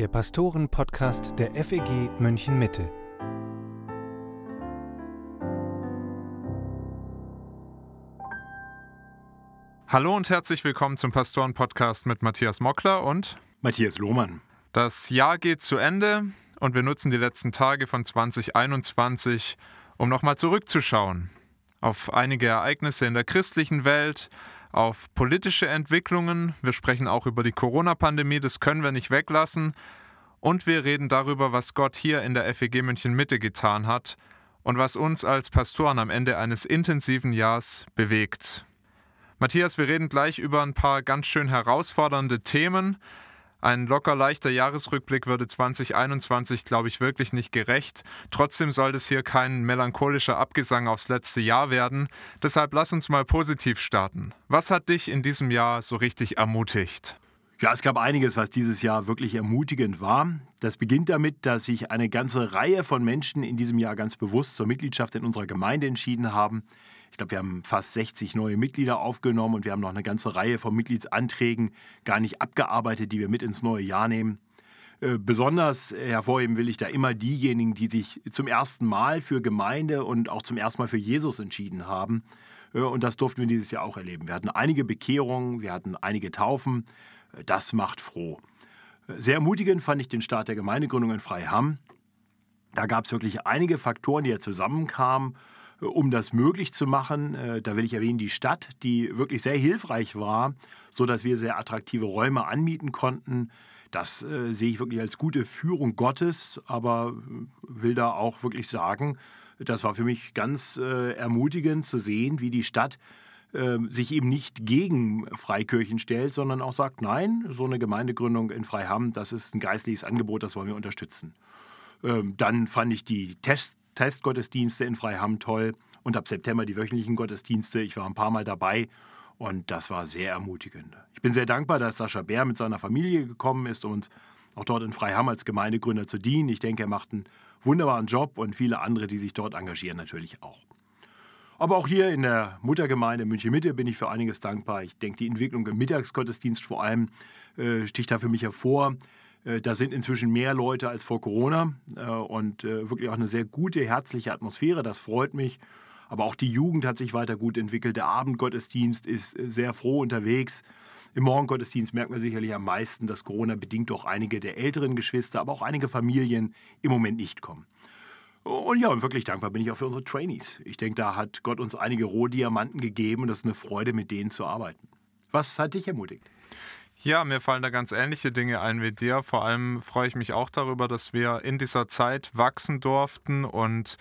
der Pastoren-Podcast der FEG München Mitte. Hallo und herzlich willkommen zum Pastoren-Podcast mit Matthias Mockler und Matthias Lohmann. Das Jahr geht zu Ende und wir nutzen die letzten Tage von 2021, um nochmal zurückzuschauen auf einige Ereignisse in der christlichen Welt, auf politische Entwicklungen. Wir sprechen auch über die Corona-Pandemie, das können wir nicht weglassen. Und wir reden darüber, was Gott hier in der FEG München Mitte getan hat und was uns als Pastoren am Ende eines intensiven Jahres bewegt. Matthias, wir reden gleich über ein paar ganz schön herausfordernde Themen. Ein locker leichter Jahresrückblick würde 2021, glaube ich, wirklich nicht gerecht. Trotzdem soll es hier kein melancholischer Abgesang aufs letzte Jahr werden. Deshalb lass uns mal positiv starten. Was hat dich in diesem Jahr so richtig ermutigt? Ja, es gab einiges, was dieses Jahr wirklich ermutigend war. Das beginnt damit, dass sich eine ganze Reihe von Menschen in diesem Jahr ganz bewusst zur Mitgliedschaft in unserer Gemeinde entschieden haben. Ich glaube, wir haben fast 60 neue Mitglieder aufgenommen und wir haben noch eine ganze Reihe von Mitgliedsanträgen gar nicht abgearbeitet, die wir mit ins neue Jahr nehmen. Äh, besonders hervorheben will ich da immer diejenigen, die sich zum ersten Mal für Gemeinde und auch zum ersten Mal für Jesus entschieden haben. Äh, und das durften wir dieses Jahr auch erleben. Wir hatten einige Bekehrungen, wir hatten einige Taufen. Äh, das macht froh. Sehr ermutigend fand ich den Start der Gemeindegründung in Freiham. Da gab es wirklich einige Faktoren, die ja zusammenkamen um das möglich zu machen. Äh, da will ich erwähnen, die Stadt, die wirklich sehr hilfreich war, sodass wir sehr attraktive Räume anmieten konnten. Das äh, sehe ich wirklich als gute Führung Gottes, aber äh, will da auch wirklich sagen, das war für mich ganz äh, ermutigend zu sehen, wie die Stadt äh, sich eben nicht gegen Freikirchen stellt, sondern auch sagt, nein, so eine Gemeindegründung in Freiham, das ist ein geistliches Angebot, das wollen wir unterstützen. Ähm, dann fand ich die Test Testgottesdienste in Freiham toll und ab September die wöchentlichen Gottesdienste. Ich war ein paar Mal dabei und das war sehr ermutigend. Ich bin sehr dankbar, dass Sascha Bär mit seiner Familie gekommen ist, um uns auch dort in Freiham als Gemeindegründer zu dienen. Ich denke, er macht einen wunderbaren Job und viele andere, die sich dort engagieren, natürlich auch. Aber auch hier in der Muttergemeinde München Mitte bin ich für einiges dankbar. Ich denke, die Entwicklung im Mittagsgottesdienst vor allem äh, sticht da für mich hervor. Äh, da sind inzwischen mehr Leute als vor Corona äh, und äh, wirklich auch eine sehr gute, herzliche Atmosphäre. Das freut mich. Aber auch die Jugend hat sich weiter gut entwickelt. Der Abendgottesdienst ist sehr froh unterwegs. Im Morgengottesdienst merkt man sicherlich am meisten, dass Corona bedingt doch einige der älteren Geschwister, aber auch einige Familien im Moment nicht kommen. Und ja, und wirklich dankbar bin ich auch für unsere Trainees. Ich denke, da hat Gott uns einige Rohdiamanten gegeben und das ist eine Freude, mit denen zu arbeiten. Was hat dich ermutigt? Ja, mir fallen da ganz ähnliche Dinge ein wie dir. Vor allem freue ich mich auch darüber, dass wir in dieser Zeit wachsen durften und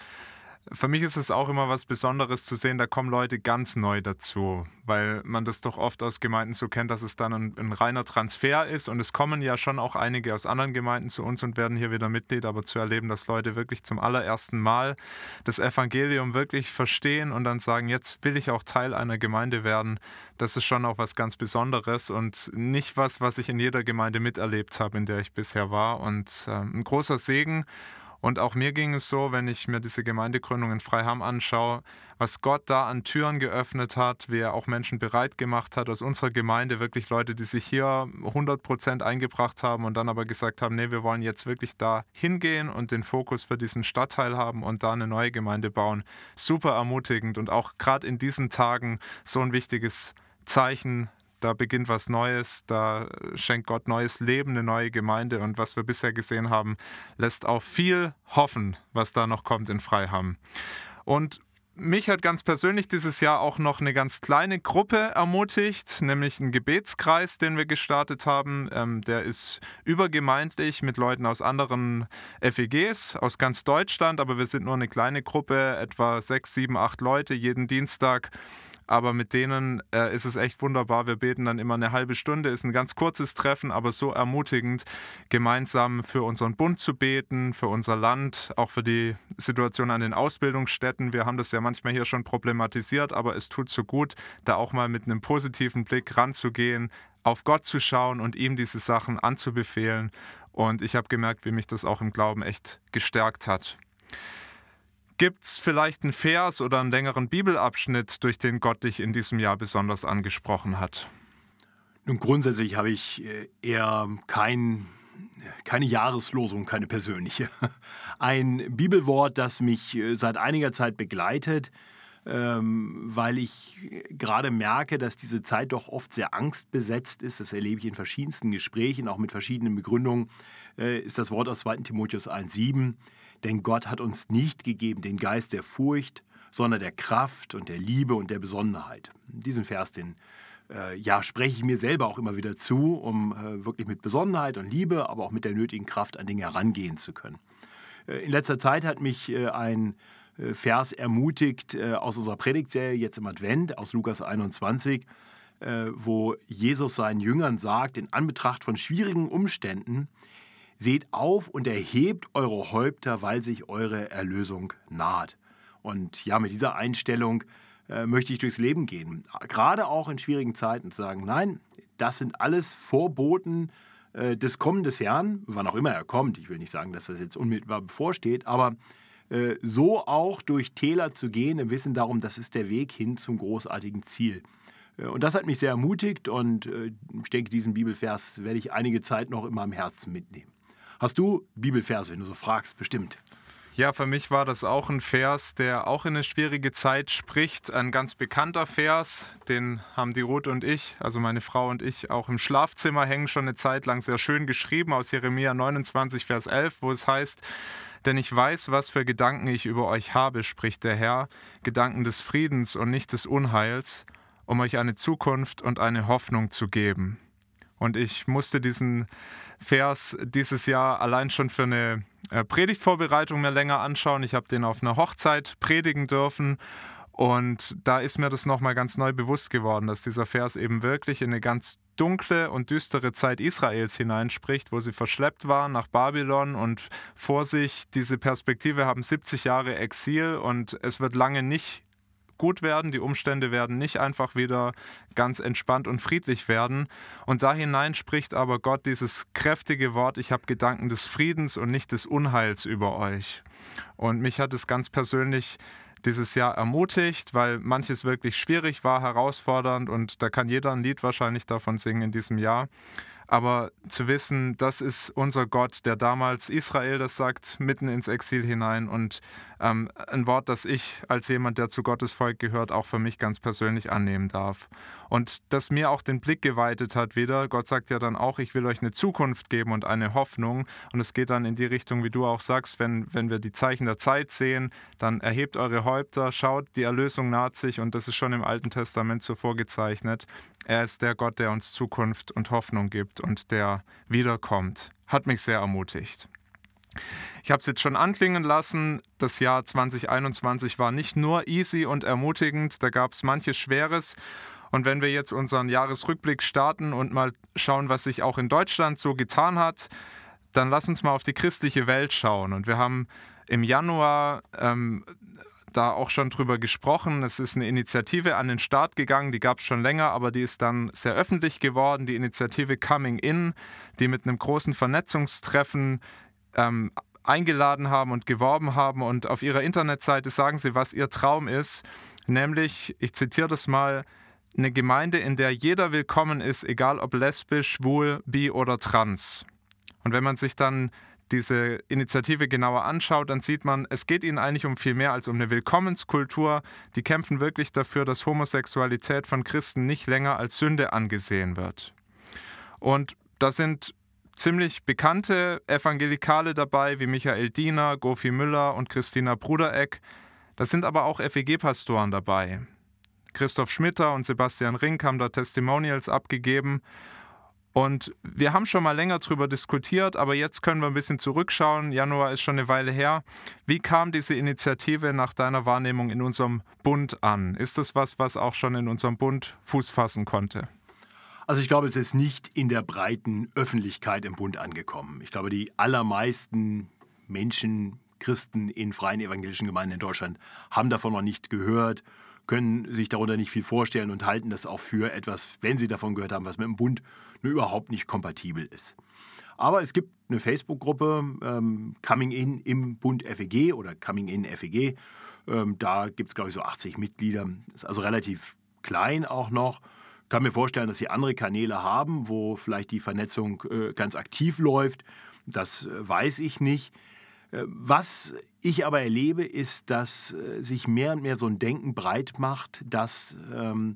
für mich ist es auch immer was Besonderes zu sehen, da kommen Leute ganz neu dazu, weil man das doch oft aus Gemeinden so kennt, dass es dann ein, ein, reiner Transfer ist und es kommen ja schon auch einige aus anderen Gemeinden zu uns und werden hier wieder Mitglied, aber zu erleben, dass Leute wirklich zum allerersten Mal das Evangelium wirklich verstehen und dann sagen, jetzt will ich auch Teil einer Gemeinde werden, das ist schon auch was ganz Besonderes und nicht was, was ich in jeder Gemeinde miterlebt habe, in der ich bisher war. Und äh, ein großer Segen und auch mir ging es so, wenn ich mir diese Gemeindegründung in Freiham anschaue, was Gott da an Türen geöffnet hat, wie er auch Menschen bereit gemacht hat aus unserer Gemeinde, wirklich Leute, die sich hier 100 Prozent eingebracht haben und dann aber gesagt haben, nee, wir wollen jetzt wirklich da hingehen und den Fokus für diesen Stadtteil haben und da eine neue Gemeinde bauen. Super ermutigend und auch gerade in diesen Tagen so ein wichtiges Zeichen da beginnt was Neues, da schenkt Gott neues Leben, eine neue Gemeinde und was wir bisher gesehen haben, lässt auf viel hoffen, was da noch kommt in Freiham. Und mich hat ganz persönlich dieses Jahr auch noch eine ganz kleine Gruppe ermutigt, nämlich ein Gebetskreis, den wir gestartet haben. Ähm, der ist übergemeindlich mit Leuten aus anderen FEGs, aus ganz Deutschland, aber wir sind nur eine kleine Gruppe, etwa sechs, sieben, acht Leute jeden Dienstag aber mit denen äh, ist es echt wunderbar. Wir beten dann immer eine halbe Stunde, ist ein ganz kurzes Treffen, aber so ermutigend, gemeinsam für unseren Bund zu beten, für unser Land, auch für die Situation an den Ausbildungsstätten. Wir haben das ja manchmal hier schon problematisiert, aber es tut so gut, da auch mal mit einem positiven Blick ranzugehen, auf Gott zu schauen und ihm diese Sachen anzubefehlen. Und ich habe gemerkt, wie mich das auch im Glauben echt gestärkt hat. Gibt es vielleicht einen Vers oder einen längeren Bibelabschnitt, durch den Gott dich in diesem Jahr besonders angesprochen hat? Nun, grundsätzlich habe ich äh, eher keinen keine Jahreslosung, keine persönliche. Ein Bibelwort, das mich äh, seit einiger Zeit begleitet, ähm, weil ich gerade merke, dass diese Zeit doch oft sehr angstbesetzt ist. Das erlebe ich in verschiedensten Gesprächen, auch mit verschiedenen Begründungen, äh, ist das Wort aus 2 Timotheus 1,7. Denn Gott hat uns nicht gegeben den Geist der Furcht, sondern der Kraft und der Liebe und der Besonnenheit. Diesen Vers, den äh, ja, spreche ich mir selber auch immer wieder zu, um äh, wirklich mit Besonnenheit und Liebe, aber auch mit der nötigen Kraft an Dinge herangehen zu können. Äh, in letzter Zeit hat mich äh, ein äh, Vers ermutigt äh, aus unserer Predigtserie jetzt im Advent, aus Lukas 21, wo Jesus seinen Jüngern sagt, in Anbetracht von schwierigen Umständen, seht auf und erhebt eure Häupter, weil sich eure Erlösung naht. Und ja, mit dieser Einstellung äh, möchte ich durchs Leben gehen. Gerade auch in schwierigen Zeiten zu sagen, nein, das sind alles Vorboten äh, des Kommen des Herrn, wann auch immer er kommt. Ich will nicht sagen, dass das jetzt unmittelbar bevorsteht, aber äh, so auch durch Täler zu gehen, im Wissen darum, das ist der Weg hin zum großartigen Ziel. Äh, und das hat mich sehr ermutigt und äh, ich denke, diesen Bibelvers werde ich einige Zeit noch in meinem Herzen mitnehmen. Hast du Bibelvers, wenn du so fragst, bestimmt? Ja, für mich war das auch ein Vers, der auch in eine schwierige Zeit spricht. Ein ganz bekannter Vers, den haben die Ruth und ich, also meine Frau und ich, auch im Schlafzimmer hängen, schon eine Zeit lang sehr schön geschrieben aus Jeremia 29, Vers 11, wo es heißt, denn ich weiß, was für Gedanken ich über euch habe, spricht der Herr, Gedanken des Friedens und nicht des Unheils, um euch eine Zukunft und eine Hoffnung zu geben. Und ich musste diesen Vers dieses Jahr allein schon für eine äh, Predigtvorbereitung mir länger anschauen. Ich habe den auf einer Hochzeit predigen dürfen. Und da ist mir das nochmal ganz neu bewusst geworden, dass dieser Vers eben wirklich in eine ganz dunkle und düstere Zeit Israels hineinspricht, wo sie verschleppt waren nach Babylon und vor sich diese Perspektive haben 70 Jahre Exil und es wird lange nicht gut werden, die Umstände werden nicht einfach wieder ganz entspannt und friedlich werden. Und da hinein spricht aber Gott dieses kräftige Wort, ich habe Gedanken des Friedens und nicht des Unheils über euch. Und mich hat es ganz persönlich dieses Jahr ermutigt, weil manches wirklich schwierig war, herausfordernd und da kann jeder ein Lied wahrscheinlich davon singen in diesem Jahr. Aber zu wissen, das ist unser Gott, der damals Israel das sagt, mitten ins Exil hinein und ähm, ein Wort, das ich als jemand, der zu Gottes Volk gehört, auch für mich ganz persönlich annehmen darf. Und das mir auch den Blick geweitet hat wieder. Gott sagt ja dann auch, ich will euch eine Zukunft geben und eine Hoffnung. Und es geht dann in die Richtung, wie du auch sagst, wenn, wenn wir die Zeichen der Zeit sehen, dann erhebt eure Häupter, schaut, die Erlösung naht sich und das ist schon im Alten Testament so vorgezeichnet. Er ist der Gott, der uns Zukunft und Hoffnung gibt und der wiederkommt. Hat mich sehr ermutigt. Ich habe es jetzt schon anklingen lassen, das Jahr 2021 war nicht nur easy und ermutigend, da gab es manches Schweres. Und wenn wir jetzt unseren Jahresrückblick starten und mal schauen, was sich auch in Deutschland so getan hat, dann lass uns mal auf die christliche Welt schauen. Und wir haben im Januar ähm, da auch schon drüber gesprochen. Es ist eine Initiative an den Start gegangen, die gab es schon länger, aber die ist dann sehr öffentlich geworden. Die Initiative Coming In, die mit einem großen Vernetzungstreffen ähm, eingeladen haben und geworben haben. Und auf ihrer Internetseite sagen sie, was ihr Traum ist. Nämlich, ich zitiere das mal, eine Gemeinde, in der jeder willkommen ist, egal ob lesbisch, schwul, bi oder trans. Und wenn man sich dann diese Initiative genauer anschaut, dann sieht man, es geht ihnen eigentlich um viel mehr als um eine Willkommenskultur. Die kämpfen wirklich dafür, dass Homosexualität von Christen nicht länger als Sünde angesehen wird. Und da sind ziemlich bekannte Evangelikale dabei, wie Michael Diener, Gofi Müller und Christina Brudereck. Da sind aber auch FEG-Pastoren dabei. Christoph Schmitter und Sebastian Rink haben da Testimonials abgegeben. Und wir haben schon mal länger darüber diskutiert, aber jetzt können wir ein bisschen zurückschauen. Januar ist schon eine Weile her. Wie kam diese Initiative nach deiner Wahrnehmung in unserem Bund an? Ist das was, was auch schon in unserem Bund Fuß fassen konnte? Also ich glaube, es ist nicht in der breiten Öffentlichkeit im Bund angekommen. Ich glaube, die allermeisten Menschen, Christen in freien evangelischen Gemeinden in Deutschland haben davon noch nicht gehört, können sich darunter nicht viel vorstellen und halten das auch für etwas, wenn sie davon gehört haben, was mit dem Bund nur überhaupt nicht kompatibel ist. Aber es gibt eine Facebook-Gruppe ähm, Coming In im Bund FEG oder Coming In FEG. Ähm, da gibt es, glaube ich, so 80 Mitglieder. Ist also relativ klein auch noch kann mir vorstellen, dass sie andere Kanäle haben, wo vielleicht die Vernetzung äh, ganz aktiv läuft. Das äh, weiß ich nicht. Äh, was ich aber erlebe, ist, dass sich mehr und mehr so ein Denken breit macht, dass ähm,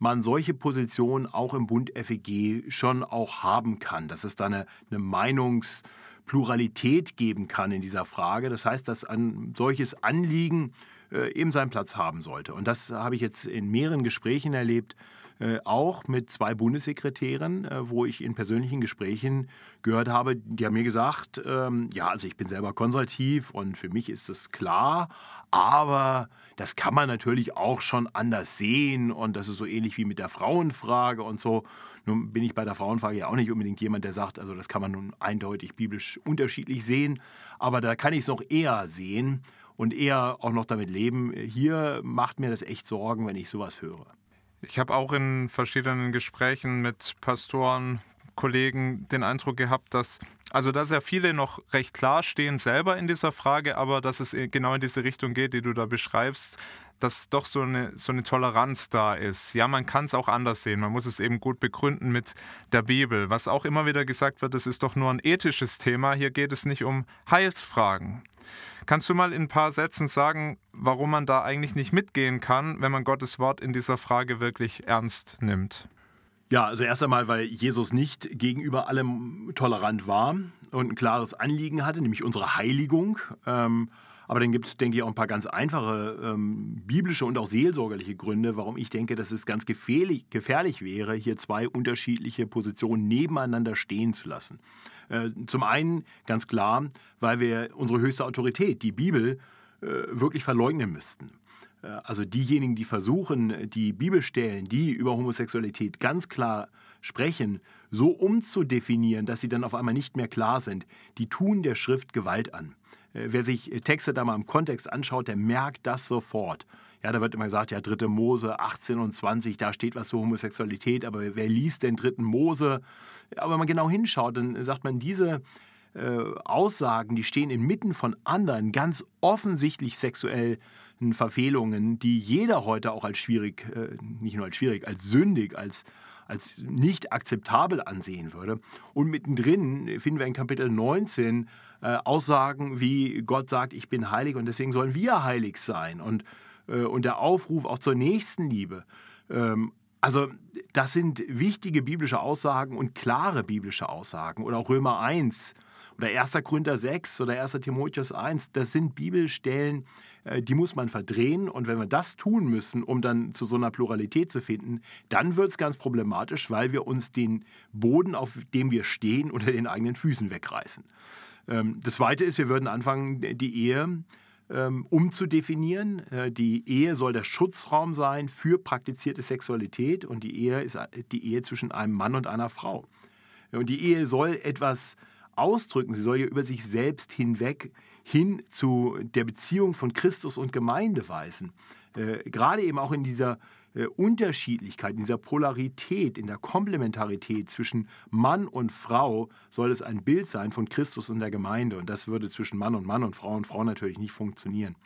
man solche Positionen auch im Bund FEG schon auch haben kann, dass es da eine, eine Meinungspluralität geben kann in dieser Frage. Das heißt, dass ein solches Anliegen eben seinen Platz haben sollte. Und das habe ich jetzt in mehreren Gesprächen erlebt, äh, auch mit zwei Bundessekretären, äh, wo ich in persönlichen Gesprächen gehört habe, die haben mir gesagt, ähm, ja, also ich bin selber konservativ und für mich ist das klar, aber das kann man natürlich auch schon anders sehen und das ist so ähnlich wie mit der Frauenfrage und so. Nun bin ich bei der Frauenfrage ja auch nicht unbedingt jemand, der sagt, also das kann man nun eindeutig biblisch unterschiedlich sehen, aber da kann ich es noch eher sehen und eher auch noch damit leben. Hier macht mir das echt Sorgen, wenn ich sowas höre. Ich habe auch in verschiedenen Gesprächen mit Pastoren, Kollegen den Eindruck gehabt, dass also dass ja viele noch recht klar stehen selber in dieser Frage, aber dass es genau in diese Richtung geht, die du da beschreibst, dass doch so eine, so eine Toleranz da ist. Ja, man kann es auch anders sehen. Man muss es eben gut begründen mit der Bibel. Was auch immer wieder gesagt wird, es ist doch nur ein ethisches Thema. Hier geht es nicht um Heilsfragen. Kannst du mal in ein paar Sätzen sagen, warum man da eigentlich nicht mitgehen kann, wenn man Gottes Wort in dieser Frage wirklich ernst nimmt? Ja, also erst einmal, weil Jesus nicht gegenüber allem tolerant war und ein klares Anliegen hatte, nämlich unsere Heiligung. Ähm, aber dann gibt es, denke ich, auch ein paar ganz einfache ähm, biblische und auch seelsorgerliche Gründe, warum ich denke, dass es ganz gefährlich, gefährlich wäre, hier zwei unterschiedliche Positionen nebeneinander stehen zu lassen. Äh, zum einen ganz klar, weil wir unsere höchste Autorität, die Bibel, äh, wirklich verleugnen müssten. Äh, also diejenigen, die versuchen, die Bibelstellen, die über Homosexualität ganz klar sprechen, so umzudefinieren, dass sie dann auf einmal nicht mehr klar sind, die tun der Schrift Gewalt an. Äh, wer sich Texte da mal im Kontext anschaut, der merkt das sofort. Ja, da wird immer gesagt, ja, 3. Mose 18 und 20, da steht was zur Homosexualität, aber wer liest den 3. Mose? Aber wenn man genau hinschaut, dann sagt man, diese äh, Aussagen, die stehen inmitten von anderen ganz offensichtlich sexuellen Verfehlungen, die jeder heute auch als schwierig, äh, nicht nur als schwierig, als sündig, als als nicht akzeptabel ansehen würde. Und mittendrin finden wir in Kapitel 19 äh, Aussagen wie Gott sagt, ich bin heilig und deswegen sollen wir heilig sein. Und, äh, und der Aufruf auch zur Nächstenliebe. Ähm, also das sind wichtige biblische Aussagen und klare biblische Aussagen. Oder auch Römer 1 oder 1. Korinther 6 oder 1. Timotheus 1. Das sind Bibelstellen, äh, die muss man verdrehen. Und wenn wir das tun müssen, um dann zu so einer Pluralität zu finden, dann wird es ganz problematisch, weil wir uns den Boden, auf dem wir stehen, unter den eigenen Füßen wegreißen. Ähm, das Zweite ist, wir würden anfangen, die Ehe ähm, umzudefinieren. Äh, die Ehe soll der Schutzraum sein für praktizierte Sexualität und die Ehe ist die Ehe zwischen einem Mann und einer Frau. Und die Ehe soll etwas ausdrücken, sie soll ja über sich selbst hinweg hin zu der Beziehung von Christus und Gemeinde weisen. Äh, gerade eben auch in dieser äh, Unterschiedlichkeit, in dieser Polarität, in der Komplementarität zwischen Mann und Frau soll es ein Bild sein von Christus und der Gemeinde. Und das würde zwischen Mann und Mann und Frau und Frau natürlich nicht funktionieren.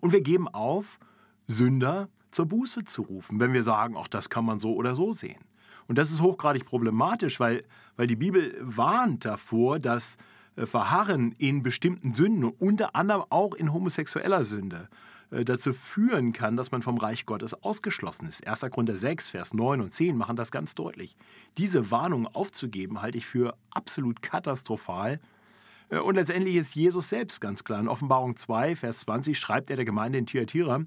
Und wir geben auf, Sünder zur Buße zu rufen, wenn wir sagen, auch das kann man so oder so sehen. Und das ist hochgradig problematisch, weil, weil die Bibel warnt davor, dass äh, Verharren in bestimmten Sünden, unter anderem auch in homosexueller Sünde, äh, dazu führen kann, dass man vom Reich Gottes ausgeschlossen ist. 1. Korinther 6, Vers 9 und 10 machen das ganz deutlich. Diese Warnung aufzugeben, halte ich für absolut katastrophal. Äh, und letztendlich ist Jesus selbst ganz klar. In Offenbarung 2, Vers 20 schreibt er der Gemeinde in Thyatira,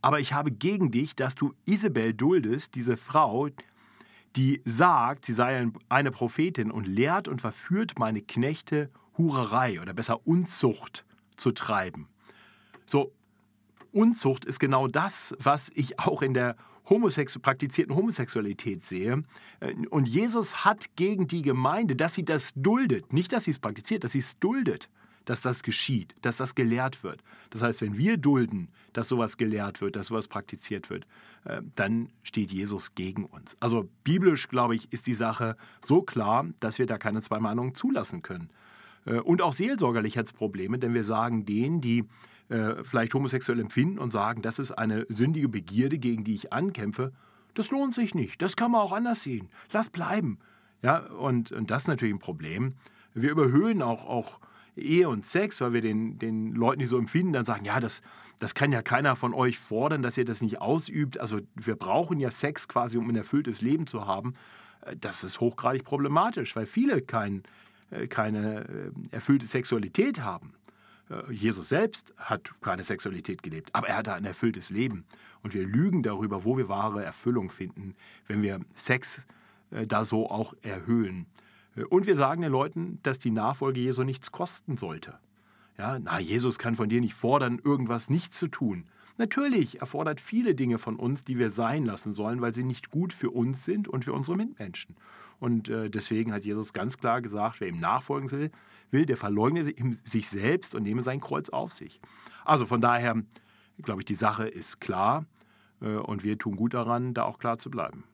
aber ich habe gegen dich, dass du Isabel duldest, diese Frau, die sagt, sie sei eine Prophetin und lehrt und verführt meine Knechte, Hurerei oder besser Unzucht zu treiben. So, Unzucht ist genau das, was ich auch in der Homosexu praktizierten Homosexualität sehe. Äh, und Jesus hat gegen die Gemeinde, dass sie das duldet, nicht, dass sie es praktiziert, dass sie es duldet dass das geschieht, dass das gelehrt wird. Das heißt, wenn wir dulden, dass sowas gelehrt wird, dass sowas praktiziert wird, äh, dann steht Jesus gegen uns. Also biblisch, glaube ich, ist die Sache so klar, dass wir da keine zwei Meinungen zulassen können. Äh, und auch seelsorgerlich hat es Probleme, denn wir sagen denen, die äh, vielleicht homosexuell empfinden und sagen, das ist eine sündige Begierde, gegen die ich ankämpfe, Das lohnt sich nicht. Das kann man auch anders sehen. Lass bleiben. Ja, und, und das ist natürlich ein Problem. Wir überhöhen auch, auch Ehe und Sex, weil wir den, den Leuten, die so empfinden, dann sagen, ja, das, das kann ja keiner von euch fordern, dass ihr das nicht ausübt. Also wir brauchen ja Sex quasi, um ein erfülltes Leben zu haben. Äh, das ist hochgradig problematisch, weil viele kein, äh, keine erfüllte Sexualität haben. Jesus selbst hat keine Sexualität gelebt, aber er hatte ein erfülltes Leben. Und wir lügen darüber, wo wir wahre Erfüllung finden, wenn wir Sex da so auch erhöhen. Und wir sagen den Leuten, dass die Nachfolge Jesu nichts kosten sollte. Ja, na, Jesus kann von dir nicht fordern, irgendwas nicht zu tun. Natürlich erfordert viele Dinge von uns, die wir sein lassen sollen, weil sie nicht gut für uns sind und für unsere Mitmenschen. Und äh, deswegen hat Jesus ganz klar gesagt, wer ihm nachfolgen will, der verleugne sich selbst und nehme sein Kreuz auf sich. Also von daher, glaube ich, die Sache ist klar äh, und wir tun gut daran, da auch klar zu bleiben.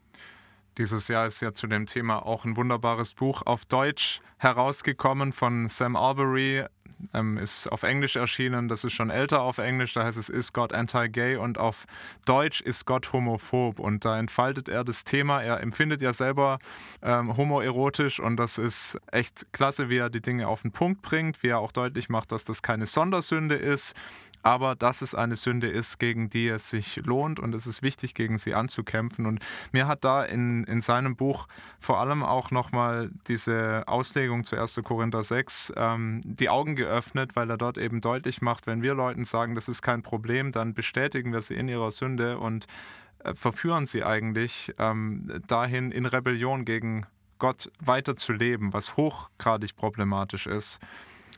Dieses Jahr ist ja zu dem Thema auch ein wunderbares Buch auf Deutsch herausgekommen von Sam Albury. Ähm, ist auf Englisch erschienen, das ist schon älter auf Englisch, da heißt es Is God Anti-Gay? Und auf Deutsch ist Gott homophob? Und da entfaltet er das Thema, er empfindet ja selber ähm, homoerotisch und das ist echt klasse, wie er die Dinge auf den Punkt bringt, wie er auch deutlich macht, dass das keine Sondersünde ist, aber dass es eine Sünde ist, gegen die es sich lohnt und es ist wichtig, gegen sie anzukämpfen. Und mir hat da in, in seinem Buch vor allem auch nochmal diese Auslegung zu 1. Korinther 6 ähm, die Augen geöffnet, weil er dort eben deutlich macht, wenn wir Leuten sagen, das ist kein Problem, dann bestätigen wir sie in ihrer Sünde und äh, verführen sie eigentlich ähm, dahin, in Rebellion gegen Gott weiterzuleben, was hochgradig problematisch ist.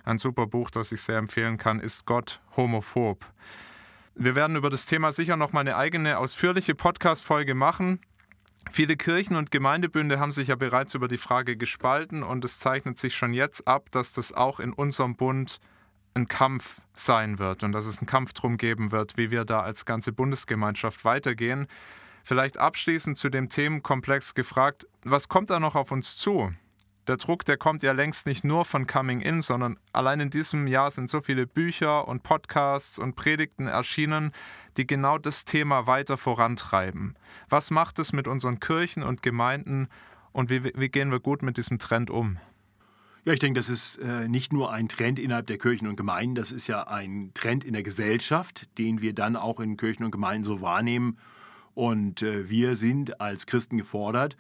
Ein super Buch, das ich sehr empfehlen kann, ist Gott homophob. Wir werden über das Thema sicher noch mal eine eigene ausführliche Podcast-Folge machen. Viele Kirchen und Gemeindebünde haben sich ja bereits über die Frage gespalten und es zeichnet sich schon jetzt ab, dass das auch in unserem Bund ein Kampf sein wird und dass es einen Kampf drum geben wird, wie wir da als ganze Bundesgemeinschaft weitergehen. Vielleicht abschließend zu dem Themenkomplex gefragt, was kommt da noch auf uns zu? Der Druck, der kommt ja längst nicht nur von Coming In, sondern allein in diesem Jahr sind so viele Bücher und Podcasts und Predigten erschienen, die genau das Thema weiter vorantreiben. Was macht es mit unseren Kirchen und Gemeinden und wie, wie gehen wir gut mit diesem Trend um? Ja, ich denke, das ist äh, nicht nur ein Trend innerhalb der Kirchen und Gemeinden, das ist ja ein Trend in der Gesellschaft, den wir dann auch in Kirchen und Gemeinden so wahrnehmen. Und äh, wir sind als Christen gefordert,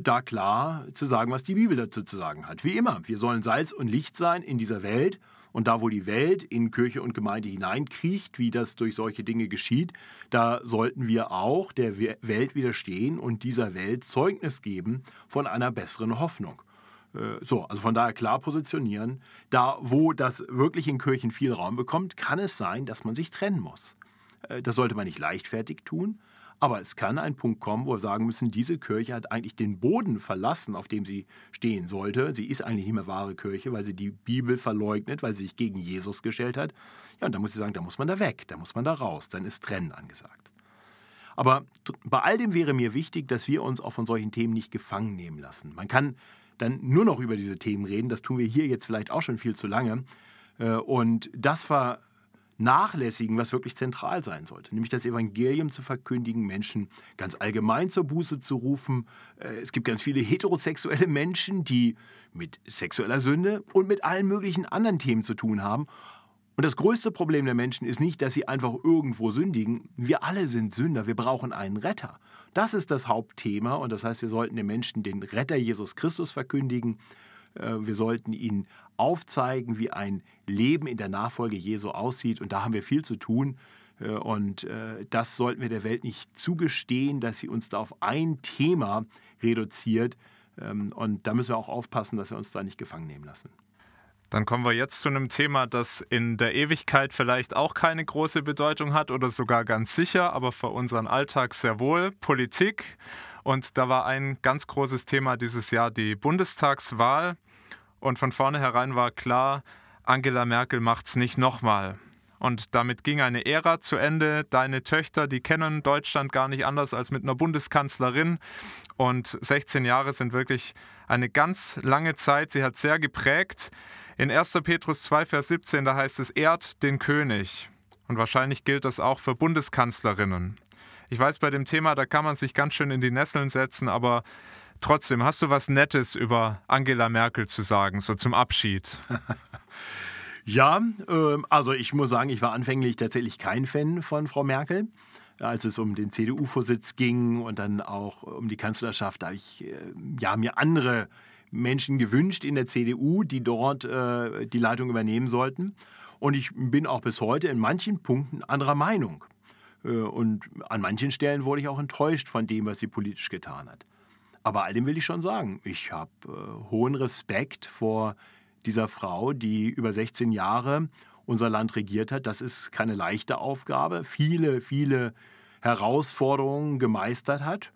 da klar zu sagen, was die Bibel dazu zu sagen hat. Wie immer, wir sollen Salz und Licht sein in dieser Welt. Und da, wo die Welt in Kirche und Gemeinde hineinkriecht, wie das durch solche Dinge geschieht, da sollten wir auch der Welt widerstehen und dieser Welt Zeugnis geben von einer besseren Hoffnung. Äh, so, also von daher klar positionieren. Da, wo das wirklich in Kirchen viel Raum bekommt, kann es sein, dass man sich trennen muss. Äh, das sollte man nicht leichtfertig tun, aber es kann ein Punkt kommen, wo wir sagen müssen, diese Kirche hat eigentlich den Boden verlassen, auf dem sie stehen sollte. Sie ist eigentlich nicht mehr wahre Kirche, weil sie die Bibel verleugnet, weil sie sich gegen Jesus gestellt hat. Ja, und da muss sie sagen, da muss man da weg, da muss man da raus, dann ist Trennen angesagt. Aber bei all dem wäre mir wichtig, dass wir uns auch von solchen Themen nicht gefangen nehmen lassen. Man kann dann nur noch über diese Themen reden, das tun wir hier jetzt vielleicht auch schon viel zu lange. Äh, und das war nachlässigen, was wirklich zentral sein sollte, nämlich das Evangelium zu verkündigen, Menschen ganz allgemein zur Buße zu rufen. Äh, es gibt ganz viele heterosexuelle Menschen, die mit sexueller Sünde und mit allen möglichen anderen Themen zu tun haben. Und das größte Problem der Menschen ist nicht, dass sie einfach irgendwo sündigen. Wir alle sind Sünder, wir brauchen einen Retter. Das ist das Hauptthema und das heißt, wir sollten den Menschen den Retter Jesus Christus verkündigen wir sollten ihnen aufzeigen, wie ein Leben in der Nachfolge Jesu aussieht. Und da haben wir viel zu tun. Äh, und äh, das sollten wir der Welt nicht zugestehen, dass sie uns da auf ein Thema reduziert. Ähm, und da müssen wir auch aufpassen, dass wir uns da nicht gefangen nehmen lassen. Dann kommen wir jetzt zu einem Thema, das in der Ewigkeit vielleicht auch keine große Bedeutung hat oder sogar ganz sicher, aber für unseren Alltag sehr wohl. Politik. Und da war ein ganz großes Thema dieses Jahr die Bundestagswahl. Und von vornherein war klar, Angela Merkel macht es nicht nochmal. Und damit ging eine Ära zu Ende. Deine Töchter, die kennen Deutschland gar nicht anders als mit einer Bundeskanzlerin. Und 16 Jahre sind wirklich eine ganz lange Zeit. Sie hat sehr geprägt. In 1. Petrus 2, Vers 17, da heißt es, ehrt den König. Und wahrscheinlich gilt das auch für Bundeskanzlerinnen. Ich weiß, bei dem Thema, da kann man sich ganz schön in die Nesseln setzen, aber trotzdem, hast du was Nettes über Angela Merkel zu sagen, so zum Abschied? ja, äh, also ich muss sagen, ich war anfänglich tatsächlich kein Fan von Frau Merkel als es um den CDU-Vorsitz ging und dann auch um die Kanzlerschaft, da habe ich äh, ja, mir andere Menschen gewünscht in der CDU, die dort äh, die Leitung übernehmen sollten. Und ich bin auch bis heute in manchen Punkten anderer Meinung. Äh, und an manchen Stellen wurde ich auch enttäuscht von dem, was sie politisch getan hat. Aber all dem will ich schon sagen, ich habe äh, hohen Respekt vor dieser Frau, die über 16 Jahre unser Land regiert hat. Das ist keine leichte Aufgabe. Viele, viele Herausforderungen gemeistert hat.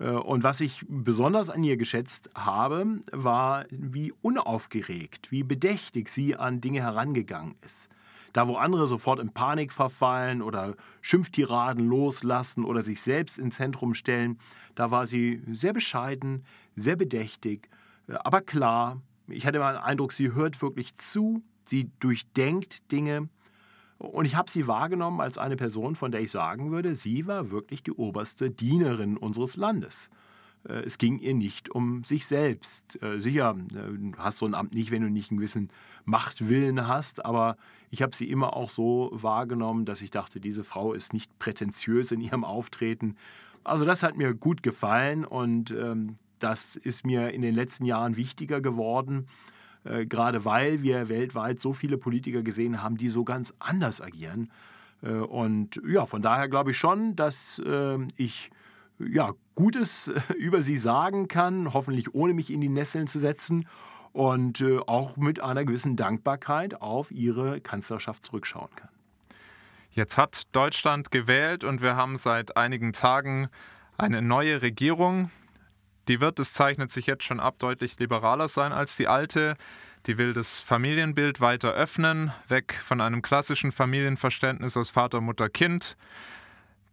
Äh, und was ich besonders an ihr geschätzt habe, war, wie unaufgeregt, wie bedächtig sie an Dinge herangegangen ist. Da, wo andere sofort in Panik verfallen oder Schimpftiraden loslassen oder sich selbst ins Zentrum stellen, da war sie sehr bescheiden, sehr bedächtig, äh, aber klar. Ich hatte mal den Eindruck, sie hört wirklich zu, sie durchdenkt Dinge. Und ich habe sie wahrgenommen als eine Person, von der ich sagen würde, sie war wirklich die oberste Dienerin unseres Landes. Äh, es ging ihr nicht um sich selbst. Äh, sicher, äh, du hast so ein Amt nicht, wenn du nicht einen gewissen Machtwillen hast, aber ich habe sie immer auch so wahrgenommen, dass ich dachte, diese Frau ist nicht prätentiös in ihrem Auftreten. Also das hat mir gut gefallen und ähm, das ist mir in den letzten Jahren wichtiger geworden. Äh, gerade weil wir weltweit so viele Politiker gesehen haben, die so ganz anders agieren. Äh, und ja, von daher glaube ich schon, dass äh, ich ja, Gutes über sie sagen kann, hoffentlich ohne mich in die Nesseln zu setzen und auch mit einer gewissen Dankbarkeit auf ihre Kanzlerschaft zurückschauen kann. Jetzt hat Deutschland gewählt und wir haben seit einigen Tagen eine neue Regierung. Die wird, es zeichnet sich jetzt schon ab, deutlich liberaler sein als die alte. Die will das Familienbild weiter öffnen, weg von einem klassischen Familienverständnis aus Vater, Mutter, Kind.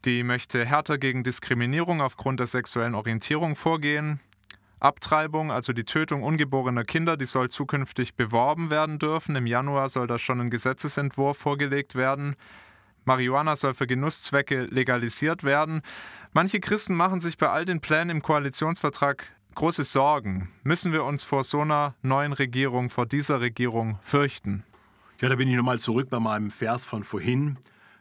Die möchte härter gegen Diskriminierung aufgrund der sexuellen Orientierung vorgehen. Abtreibung, also die Tötung ungeborener Kinder, die soll zukünftig beworben werden dürfen. Im Januar soll da schon ein Gesetzesentwurf vorgelegt werden. Marihuana soll für Genusszwecke legalisiert werden. Manche Christen machen sich bei all den Plänen im Koalitionsvertrag große Sorgen. Müssen wir uns vor so einer neuen Regierung, vor dieser Regierung fürchten? Ja, da bin ich nochmal zurück bei meinem Vers von vorhin.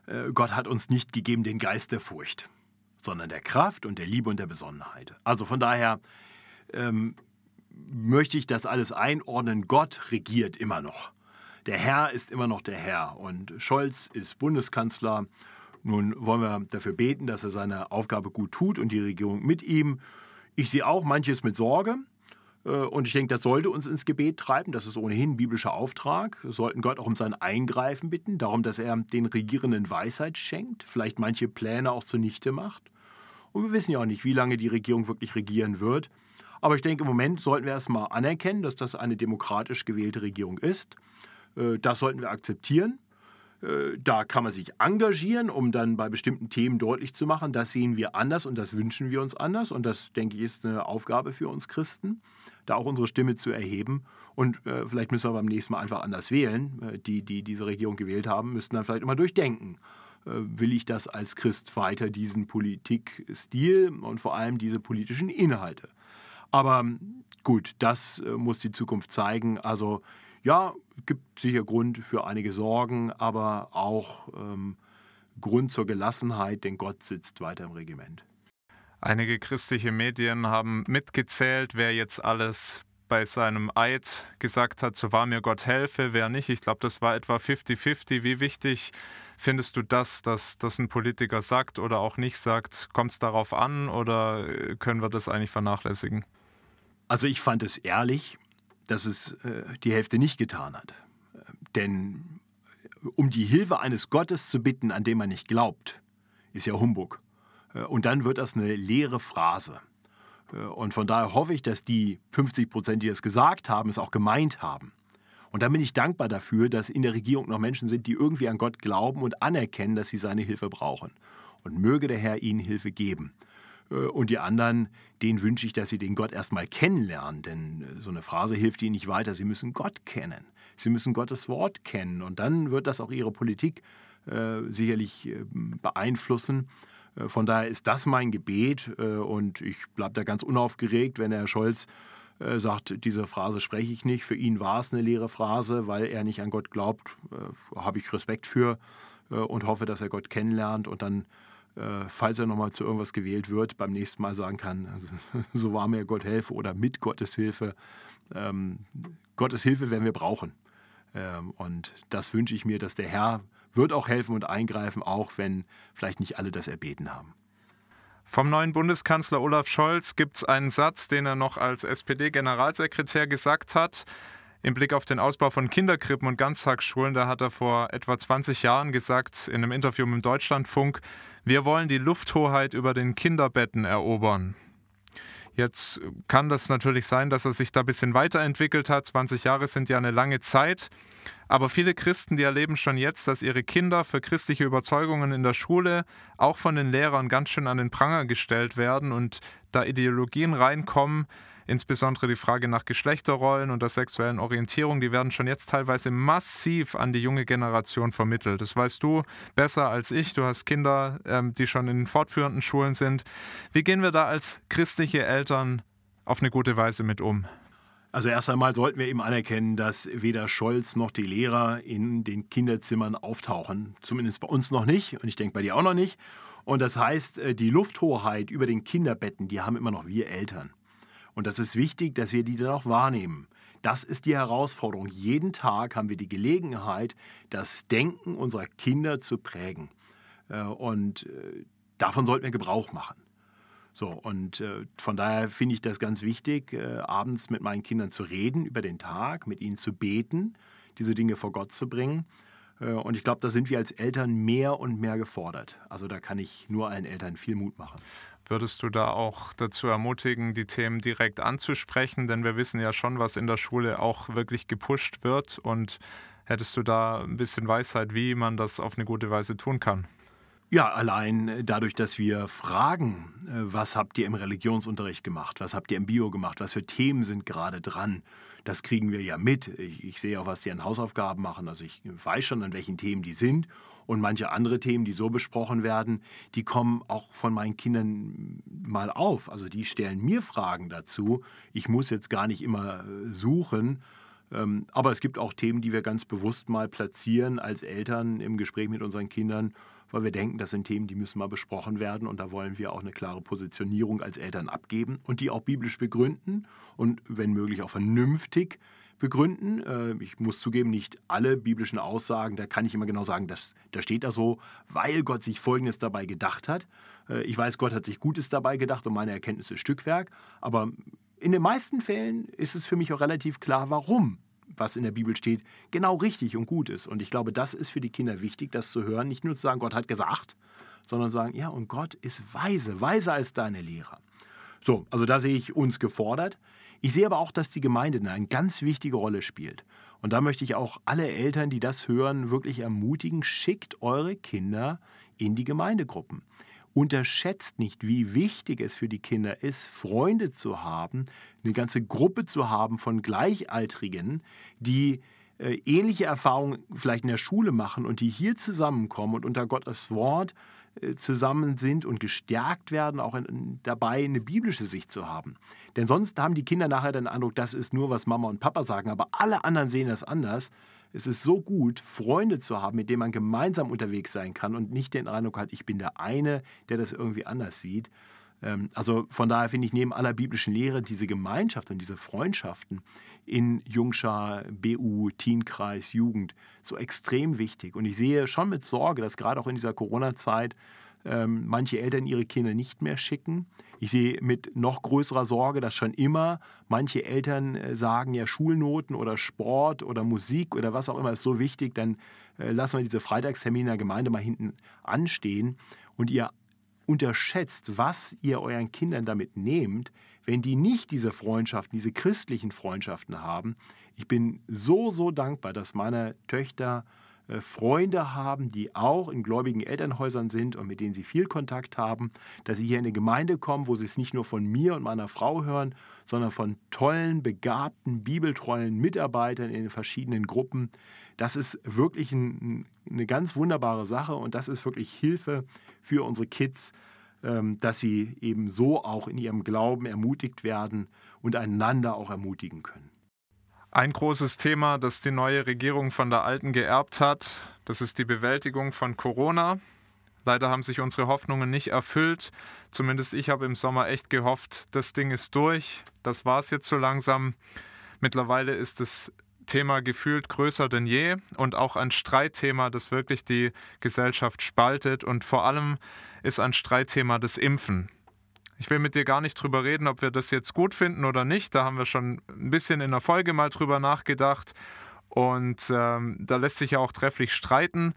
Äh, Gott hat uns nicht gegeben den Geist der Furcht, sondern der Kraft und der Liebe und der Besonnenheit. Also von daher ähm, möchte ich das alles einordnen. Gott regiert immer noch. Der Herr ist immer noch der Herr und Scholz ist Bundeskanzler nun wollen wir dafür beten, dass er seine Aufgabe gut tut und die Regierung mit ihm. Ich sehe auch manches mit Sorge. Äh, und ich denke, das sollte uns ins Gebet treiben. Das ist ohnehin ein biblischer Auftrag. Wir sollten Gott auch um sein Eingreifen bitten, darum, dass er den Regierenden Weisheit schenkt, vielleicht manche Pläne auch zunichte macht. Und wir wissen ja auch nicht, wie lange die Regierung wirklich regieren wird. Aber ich denke, im Moment sollten wir erstmal anerkennen, dass das eine demokratisch gewählte Regierung ist. Äh, das sollten wir akzeptieren. Äh, da kann man sich engagieren, um dann bei bestimmten Themen deutlich zu machen, das sehen wir anders und das wünschen wir uns anders. Und das, denke ich, ist eine Aufgabe für uns Christen, da auch unsere Stimme zu erheben. Und äh, vielleicht müssen wir beim nächsten Mal einfach anders wählen. Äh, die, die diese Regierung gewählt haben, müssten dann vielleicht immer durchdenken. Äh, will ich das als Christ weiter, diesen Politikstil und vor allem diese politischen Inhalte? Aber gut, das äh, muss die Zukunft zeigen. Also ja, gibt sicher Grund für einige Sorgen, aber auch ähm, Grund zur Gelassenheit, denn Gott sitzt weiter im Regiment. Einige christliche Medien haben mitgezählt, wer jetzt alles bei seinem Eid gesagt hat, so wahr mir Gott helfe, wer nicht. Ich glaube, das war etwa 50-50. Wie wichtig findest du das, dass das ein Politiker sagt oder auch nicht sagt? Kommt es darauf an oder können wir das eigentlich vernachlässigen? Also ich fand es ehrlich, dass es äh, die Hälfte nicht getan hat. Denn äh, um die Hilfe eines Gottes zu bitten, an dem man nicht glaubt, ist ja Humbug. Äh, und dann wird das eine leere Phrase. Und von daher hoffe ich, dass die 50 Prozent, die es gesagt haben, es auch gemeint haben. Und dann bin ich dankbar dafür, dass in der Regierung noch Menschen sind, die irgendwie an Gott glauben und anerkennen, dass sie seine Hilfe brauchen. Und möge der Herr ihnen Hilfe geben. Äh, und die anderen, denen wünsche ich, dass sie den Gott erstmal kennenlernen. Denn äh, so eine Phrase hilft ihnen nicht weiter. Sie müssen Gott kennen. Sie müssen Gottes Wort kennen. Und dann wird das auch ihre Politik äh, sicherlich beeinflussen. Von daher ist das mein Gebet und ich bleibe da ganz unaufgeregt, wenn Herr Scholz sagt, diese Phrase spreche ich nicht. Für ihn war es eine leere Phrase, weil er nicht an Gott glaubt. Habe ich Respekt für und hoffe, dass er Gott kennenlernt und dann, falls er nochmal zu irgendwas gewählt wird, beim nächsten Mal sagen kann, also, so war mir Gott helfe oder mit Gottes Hilfe. Ähm, Gottes Hilfe werden wir brauchen. Ähm, und das wünsche ich mir, dass der Herr wird auch helfen und eingreifen, auch wenn vielleicht nicht alle das erbeten haben. Vom neuen Bundeskanzler Olaf Scholz gibt es einen Satz, den er noch als SPD-Generalsekretär gesagt hat. Im Blick auf den Ausbau von Kinderkrippen und Ganztagsschulen, da hat er vor etwa 20 Jahren gesagt, in einem Interview mit dem Deutschlandfunk, wir wollen die Lufthoheit über den Kinderbetten erobern. Jetzt kann das natürlich sein, dass er sich da ein bisschen weiterentwickelt hat. 20 Jahre sind ja eine lange Zeit. Aber viele Christen, die erleben schon jetzt, dass ihre Kinder für christliche Überzeugungen in der Schule auch von den Lehrern ganz schön an den Pranger gestellt werden und da Ideologien reinkommen, insbesondere die Frage nach Geschlechterrollen und der sexuellen Orientierung, die werden schon jetzt teilweise massiv an die junge Generation vermittelt. Das weißt du besser als ich. Du hast Kinder, ähm, die schon in fortführenden Schulen sind. Wie gehen wir da als christliche Eltern auf eine gute Weise mit um? Also erst einmal sollten wir eben anerkennen, dass weder Scholz noch die Lehrer in den Kinderzimmern auftauchen. Zumindest bei uns noch nicht und ich denke bei dir auch noch nicht. Und das heißt, äh, die Lufthoheit über den Kinderbetten, die haben immer noch wir Eltern. Und das ist wichtig, dass wir die dann auch wahrnehmen. Das ist die Herausforderung. Jeden Tag haben wir die Gelegenheit, das Denken unserer Kinder zu prägen. Äh, und äh, davon sollten wir Gebrauch machen. So, und äh, von daher finde ich das ganz wichtig, abends mit meinen Kindern zu reden über den Tag, mit ihnen zu beten, diese Dinge vor Gott zu bringen. Und ich glaube, da sind wir als Eltern mehr und mehr gefordert. Also da kann ich nur allen Eltern viel Mut machen. Würdest du da auch dazu ermutigen, die Themen direkt anzusprechen? Denn wir wissen ja schon, was in der Schule auch wirklich gepusht wird. Und hättest du da ein bisschen Weisheit, wie man das auf eine gute Weise tun kann? Ja, allein dadurch, dass wir fragen, äh, was habt ihr im Religionsunterricht gemacht, was habt ihr im Bio gemacht, was für Themen sind gerade dran, das kriegen wir ja mit. Ich, ich sehe auch, was die an Hausaufgaben machen. Also ich weiß schon, an welchen Themen die sind. Und manche andere Themen, die so besprochen werden, die kommen auch von meinen Kindern mal auf. Also die stellen mir Fragen dazu. Ich muss jetzt gar nicht immer äh, suchen. Ähm, aber es gibt auch Themen, die wir ganz bewusst mal platzieren als Eltern im Gespräch mit unseren Kindern weil wir denken, das sind Themen, die müssen mal besprochen werden und da wollen wir auch eine klare Positionierung als Eltern abgeben und die auch biblisch begründen und wenn möglich auch vernünftig begründen. Äh, ich muss zugeben, nicht alle biblischen Aussagen, da kann ich immer genau sagen, das, da steht da so, weil Gott sich Folgendes dabei gedacht hat. Äh, ich weiß, Gott hat sich Gutes dabei gedacht und meine Erkenntnis ist Stückwerk, aber in den meisten Fällen ist es für mich auch relativ klar, warum was in der Bibel steht, genau richtig und gut ist. Und ich glaube, das ist für die Kinder wichtig, das zu hören. Nicht nur zu sagen, Gott hat gesagt, sondern sagen, ja, und Gott ist weise, weiser als deine Lehrer. So, also da sehe ich uns gefordert. Ich sehe aber auch, dass die Gemeinde eine ganz wichtige Rolle spielt. Und da möchte ich auch alle Eltern, die das hören, wirklich ermutigen, schickt eure Kinder in die Gemeindegruppen. Unterschätzt nicht, wie wichtig es für die Kinder ist, Freunde zu haben, eine ganze Gruppe zu haben von Gleichaltrigen, die äh, ähnliche Erfahrungen vielleicht in der Schule machen und die hier zusammenkommen und unter Gottes Wort äh, zusammen sind und gestärkt werden, auch in, dabei eine biblische Sicht zu haben. Denn sonst haben die Kinder nachher den Eindruck, das ist nur, was Mama und Papa sagen, aber alle anderen sehen das anders. Es ist so gut, Freunde zu haben, mit denen man gemeinsam unterwegs sein kann und nicht den Eindruck hat, ich bin der eine, der das irgendwie anders sieht. Ähm, also von daher finde ich neben aller biblischen Lehre diese Gemeinschaft und diese Freundschaften in Jungschar, BU, Teenkreis, Jugend so extrem wichtig. Und ich sehe schon mit Sorge, dass gerade auch in dieser Corona-Zeit ähm, manche Eltern ihre Kinder nicht mehr schicken. Ich sehe mit noch größerer Sorge, dass schon immer manche Eltern äh, sagen, ja, Schulnoten oder Sport oder Musik oder was auch immer ist so wichtig, dann äh, lassen wir diese Freitagstermine in der Gemeinde mal hinten anstehen und ihr unterschätzt, was ihr euren Kindern damit nehmt, wenn die nicht diese Freundschaften, diese christlichen Freundschaften haben. Ich bin so, so dankbar, dass meine Töchter Freunde haben, die auch in gläubigen Elternhäusern sind und mit denen sie viel Kontakt haben, dass sie hier in eine Gemeinde kommen, wo sie es nicht nur von mir und meiner Frau hören, sondern von tollen, begabten, bibeltreuen Mitarbeitern in den verschiedenen Gruppen. Das ist wirklich ein, eine ganz wunderbare Sache und das ist wirklich Hilfe für unsere Kids, ähm, dass sie eben so auch in ihrem Glauben ermutigt werden und einander auch ermutigen können. Ein großes Thema, das die neue Regierung von der alten geerbt hat, das ist die Bewältigung von Corona. Leider haben sich unsere Hoffnungen nicht erfüllt. Zumindest ich habe im Sommer echt gehofft, das Ding ist durch. Das war es jetzt so langsam. Mittlerweile ist das Thema gefühlt größer denn je und auch ein Streitthema, das wirklich die Gesellschaft spaltet. Und vor allem ist ein Streitthema das Impfen. Ich will mit dir gar nicht drüber reden, ob wir das jetzt gut finden oder nicht. Da haben wir schon ein bisschen in der Folge mal drüber nachgedacht. Und ähm, da lässt sich ja auch trefflich streiten.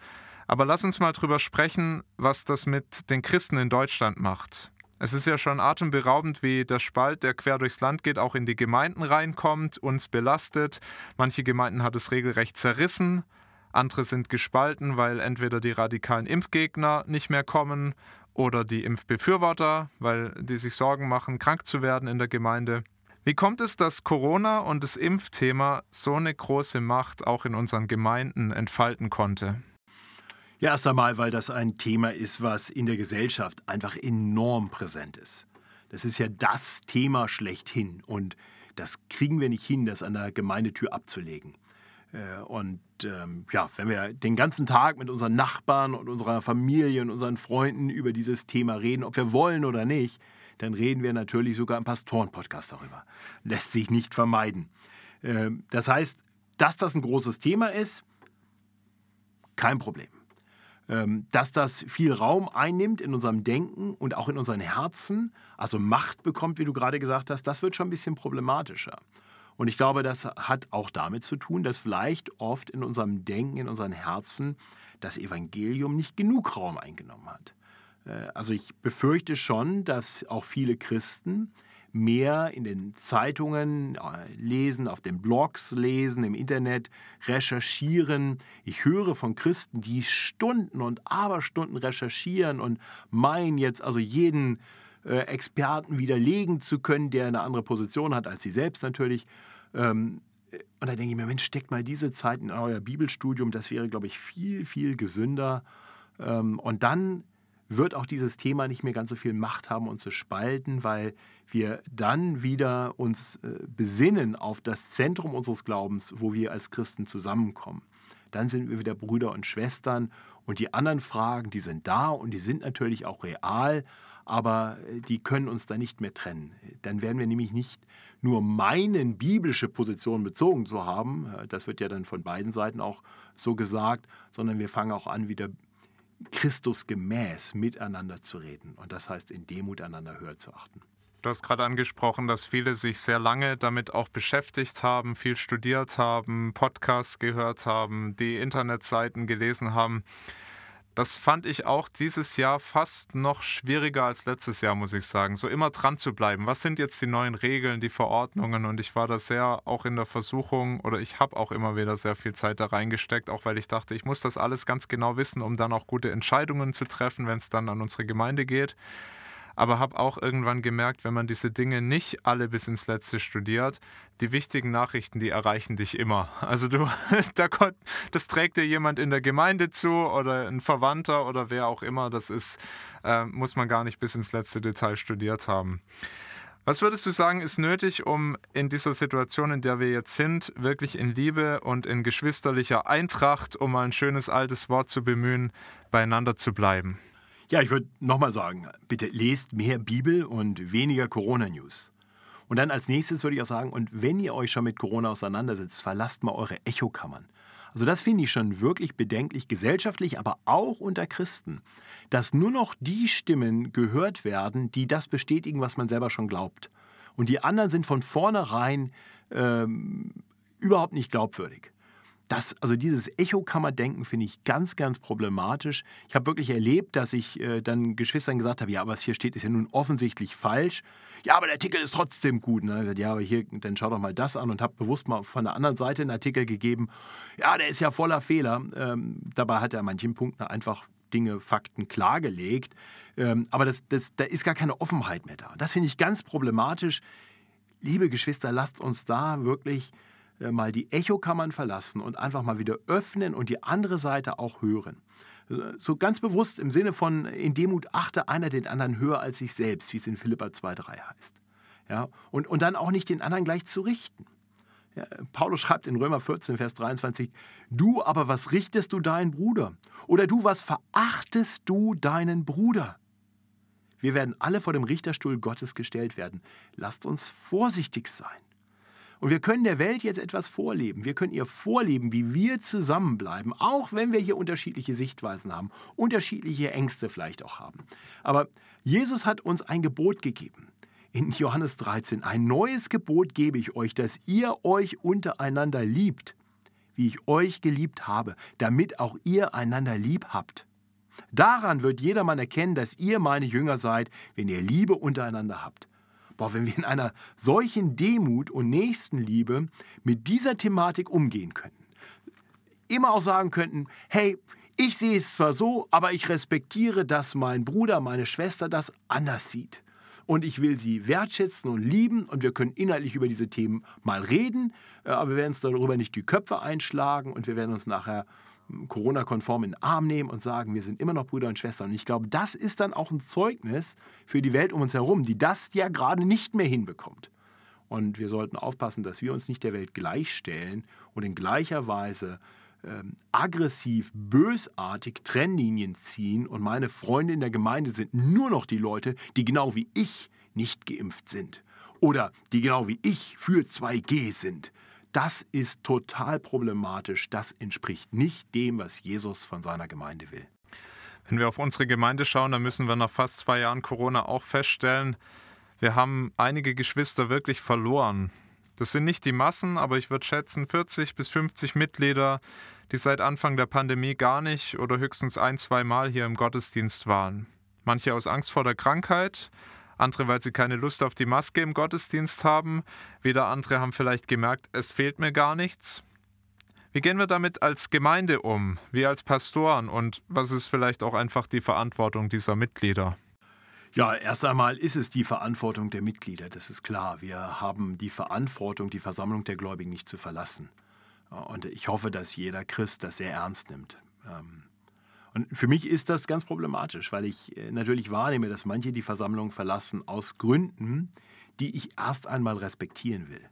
Aber lass uns mal drüber sprechen, was das mit den Christen in Deutschland macht. Es ist ja schon atemberaubend, wie der Spalt, der quer durchs Land geht, auch in die Gemeinden reinkommt, uns belastet. Manche Gemeinden hat es regelrecht zerrissen, andere sind gespalten, weil entweder die radikalen Impfgegner nicht mehr kommen oder die Impfbefürworter, weil die sich Sorgen machen, krank zu werden in der Gemeinde. Wie kommt es, dass Corona und das Impfthema so eine große Macht auch in unseren Gemeinden entfalten konnte? Ja, erst einmal, weil das ein Thema ist, was in der Gesellschaft einfach enorm präsent ist. Das ist ja das Thema schlechthin und das kriegen wir nicht hin, das an der Gemeindetür abzulegen. Äh, und ähm, ja, wenn wir den ganzen Tag mit unseren Nachbarn und unserer Familie und unseren Freunden über dieses Thema reden, ob wir wollen oder nicht, dann reden wir natürlich sogar im Pastoren-Podcast darüber. Lässt sich nicht vermeiden. Ähm, das heißt, dass das ein großes Thema ist, kein Problem. Ähm, dass das viel Raum einnimmt in unserem Denken und auch in unseren Herzen, also Macht bekommt, wie du gerade gesagt hast, das wird schon ein bisschen problematischer. Und ich glaube, das hat auch damit zu tun, dass vielleicht oft in unserem Denken, in unseren Herzen das Evangelium nicht genug Raum eingenommen hat. Äh, also ich befürchte schon, dass auch viele Christen mehr in den Zeitungen äh, lesen, auf den Blogs lesen, im Internet recherchieren. Ich höre von Christen, die Stunden und Aberstunden recherchieren und meinen jetzt also jeden äh, Experten widerlegen zu können, der eine andere Position hat als sie selbst natürlich. Ähm, und da denke ich mir, Mensch, steckt mal diese Zeit in euer Bibelstudium, das wäre, glaube ich, viel, viel gesünder. Ähm, und dann wird auch dieses Thema nicht mehr ganz so viel Macht haben, uns zu spalten, weil wir dann wieder uns äh, besinnen auf das Zentrum unseres Glaubens, wo wir als Christen zusammenkommen. Dann sind wir wieder Brüder und Schwestern und die anderen Fragen, die sind da und die sind natürlich auch real, aber äh, die können uns da nicht mehr trennen. Dann werden wir nämlich nicht nur meinen, biblische Position bezogen zu haben, äh, das wird ja dann von beiden Seiten auch so gesagt, sondern wir fangen auch an, wieder Christus gemäß miteinander zu reden. Und das heißt, in Demut einander höher zu achten. Du hast gerade angesprochen, dass viele sich sehr lange damit auch beschäftigt haben, viel studiert haben, Podcasts gehört haben, die Internetseiten gelesen haben. Das fand ich auch dieses Jahr fast noch schwieriger als letztes Jahr, muss ich sagen. So immer dran zu bleiben. Was sind jetzt die neuen Regeln, die Verordnungen? Und ich war da sehr auch in der Versuchung oder ich habe auch immer wieder sehr viel Zeit da reingesteckt, auch weil ich dachte, ich muss das alles ganz genau wissen, um dann auch gute Entscheidungen zu treffen, wenn es dann an unsere Gemeinde geht aber habe auch irgendwann gemerkt, wenn man diese Dinge nicht alle bis ins Letzte studiert, die wichtigen Nachrichten, die erreichen dich immer. Also du, das trägt dir jemand in der Gemeinde zu oder ein Verwandter oder wer auch immer, das ist, äh, muss man gar nicht bis ins letzte Detail studiert haben. Was würdest du sagen, ist nötig, um in dieser Situation, in der wir jetzt sind, wirklich in Liebe und in geschwisterlicher Eintracht, um mal ein schönes altes Wort zu bemühen, beieinander zu bleiben? Ja, ich würde nochmal sagen, bitte lest mehr Bibel und weniger Corona-News. Und dann als nächstes würde ich auch sagen, und wenn ihr euch schon mit Corona auseinandersetzt, verlasst mal eure Echokammern. Also das finde ich schon wirklich bedenklich gesellschaftlich, aber auch unter Christen, dass nur noch die Stimmen gehört werden, die das bestätigen, was man selber schon glaubt. Und die anderen sind von vornherein ähm, überhaupt nicht glaubwürdig. Das, also dieses Echokammerdenken finde ich ganz, ganz problematisch. Ich habe wirklich erlebt, dass ich äh, dann Geschwistern gesagt habe, ja, was hier steht, ist ja nun offensichtlich falsch. Ja, aber der Artikel ist trotzdem gut. Und dann habe ich gesagt, ja, aber hier, dann schau doch mal das an und habe bewusst mal von der anderen Seite einen Artikel gegeben. Ja, der ist ja voller Fehler. Ähm, dabei hat er an manchen Punkten einfach Dinge, Fakten klargelegt. Ähm, aber das, das, da ist gar keine Offenheit mehr da. Das finde ich ganz problematisch. Liebe Geschwister, lasst uns da wirklich mal die Echokammern verlassen und einfach mal wieder öffnen und die andere Seite auch hören. So ganz bewusst im Sinne von in Demut achte einer den anderen höher als sich selbst, wie es in Philippa 2,3 heißt. Ja, und, und dann auch nicht den anderen gleich zu richten. Ja, Paulus schreibt in Römer 14, Vers 23, Du aber, was richtest du deinen Bruder? Oder du, was verachtest du deinen Bruder? Wir werden alle vor dem Richterstuhl Gottes gestellt werden. Lasst uns vorsichtig sein. Und wir können der Welt jetzt etwas vorleben. Wir können ihr vorleben, wie wir zusammenbleiben, auch wenn wir hier unterschiedliche Sichtweisen haben, unterschiedliche Ängste vielleicht auch haben. Aber Jesus hat uns ein Gebot gegeben. In Johannes 13, ein neues Gebot gebe ich euch, dass ihr euch untereinander liebt, wie ich euch geliebt habe, damit auch ihr einander lieb habt. Daran wird jedermann erkennen, dass ihr meine Jünger seid, wenn ihr Liebe untereinander habt. Boah, wenn wir in einer solchen Demut und Nächstenliebe mit dieser Thematik umgehen könnten. Immer auch sagen könnten, hey, ich sehe es zwar so, aber ich respektiere, dass mein Bruder, meine Schwester das anders sieht. Und ich will sie wertschätzen und lieben und wir können inhaltlich über diese Themen mal reden, äh, aber wir werden uns darüber nicht die Köpfe einschlagen und wir werden uns nachher Corona-konform in den Arm nehmen und sagen, wir sind immer noch Brüder und Schwestern. Und ich glaube, das ist dann auch ein Zeugnis für die Welt um uns herum, die das ja gerade nicht mehr hinbekommt. Und wir sollten aufpassen, dass wir uns nicht der Welt gleichstellen und in gleicher Weise ähm, aggressiv, bösartig Trennlinien ziehen. Und meine Freunde in der Gemeinde sind nur noch die Leute, die genau wie ich nicht geimpft sind. Oder die genau wie ich für 2G sind. Das ist total problematisch. Das entspricht nicht dem, was Jesus von seiner Gemeinde will. Wenn wir auf unsere Gemeinde schauen, dann müssen wir nach fast zwei Jahren Corona auch feststellen, wir haben einige Geschwister wirklich verloren. Das sind nicht die Massen, aber ich würde schätzen 40 bis 50 Mitglieder, die seit Anfang der Pandemie gar nicht oder höchstens ein, zwei Mal hier im Gottesdienst waren. Manche aus Angst vor der Krankheit, andere, weil sie keine Lust auf die Maske im Gottesdienst haben, wieder andere haben vielleicht gemerkt, es fehlt mir gar nichts. Wie gehen wir damit als Gemeinde um, wir als Pastoren und was ist vielleicht auch einfach die Verantwortung dieser Mitglieder? Ja, erst einmal ist es die Verantwortung der Mitglieder, das ist klar. Wir haben die Verantwortung, die Versammlung der Gläubigen nicht zu verlassen. Und ich hoffe, dass jeder Christ das sehr ernst nimmt. Ähm, und für mich ist das ganz problematisch, weil ich äh, natürlich wahrnehme, dass manche die Versammlung verlassen aus Gründen, die ich erst einmal respektieren will.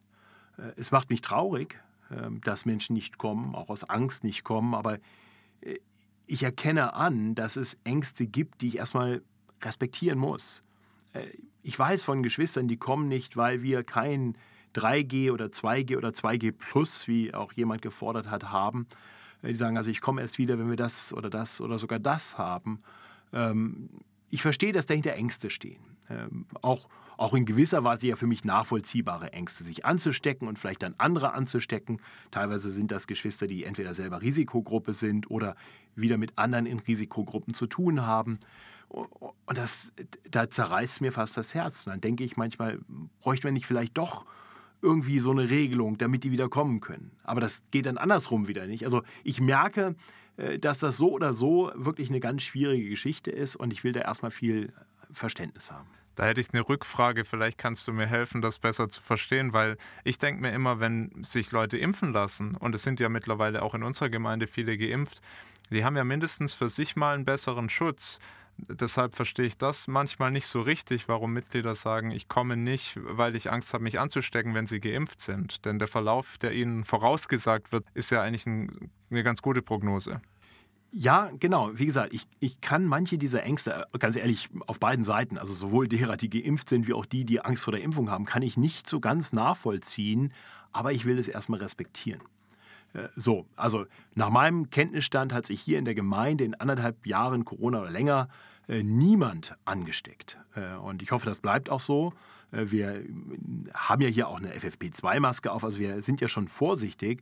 Äh, es macht mich traurig, ähm, dass Menschen nicht kommen, auch aus Angst nicht kommen, aber äh, ich erkenne an, dass es Ängste gibt, die ich erstmal respektieren muss. Ich weiß von Geschwistern, die kommen nicht, weil wir kein 3G oder 2G oder 2G Plus, wie auch jemand gefordert hat, haben, die sagen, also ich komme erst wieder, wenn wir das oder das oder sogar das haben. Ähm, ich verstehe, dass dahinter Ängste stehen. Ähm, auch, auch in gewisser Weise ja für mich nachvollziehbare Ängste, sich anzustecken und vielleicht dann andere anzustecken. Teilweise sind das Geschwister, die entweder selber Risikogruppe sind oder wieder mit anderen in Risikogruppen zu tun haben. Und das, da zerreißt mir fast das Herz. Und dann denke ich manchmal, bräuchten wir nicht vielleicht doch irgendwie so eine Regelung, damit die wieder kommen können. Aber das geht dann andersrum wieder nicht. Also ich merke, äh, dass das so oder so wirklich eine ganz schwierige Geschichte ist und ich will da erstmal viel Verständnis haben. Da hätte ich eine Rückfrage, vielleicht kannst du mir helfen, das besser zu verstehen, weil ich denke mir immer, wenn sich Leute impfen lassen, und es sind ja mittlerweile auch in unserer Gemeinde viele geimpft, die haben ja mindestens für sich mal einen besseren Schutz. Deshalb verstehe ich das manchmal nicht so richtig, warum Mitglieder sagen, ich komme nicht, weil ich Angst habe, mich anzustecken, wenn sie geimpft sind. Denn der Verlauf, der ihnen vorausgesagt wird, ist ja eigentlich ein, eine ganz gute Prognose. Ja, genau. Wie gesagt, ich, ich kann manche dieser Ängste, ganz ehrlich, auf beiden Seiten, also sowohl derer, die geimpft sind, wie auch die, die Angst vor der Impfung haben, kann ich nicht so ganz nachvollziehen. Aber ich will es erstmal respektieren. Äh, so, also nach meinem Kenntnisstand hat sich hier in der Gemeinde in anderthalb Jahren Corona oder länger äh, niemand angesteckt. Äh, und ich hoffe, das bleibt auch so. Wir haben ja hier auch eine FFP2-Maske auf, also wir sind ja schon vorsichtig.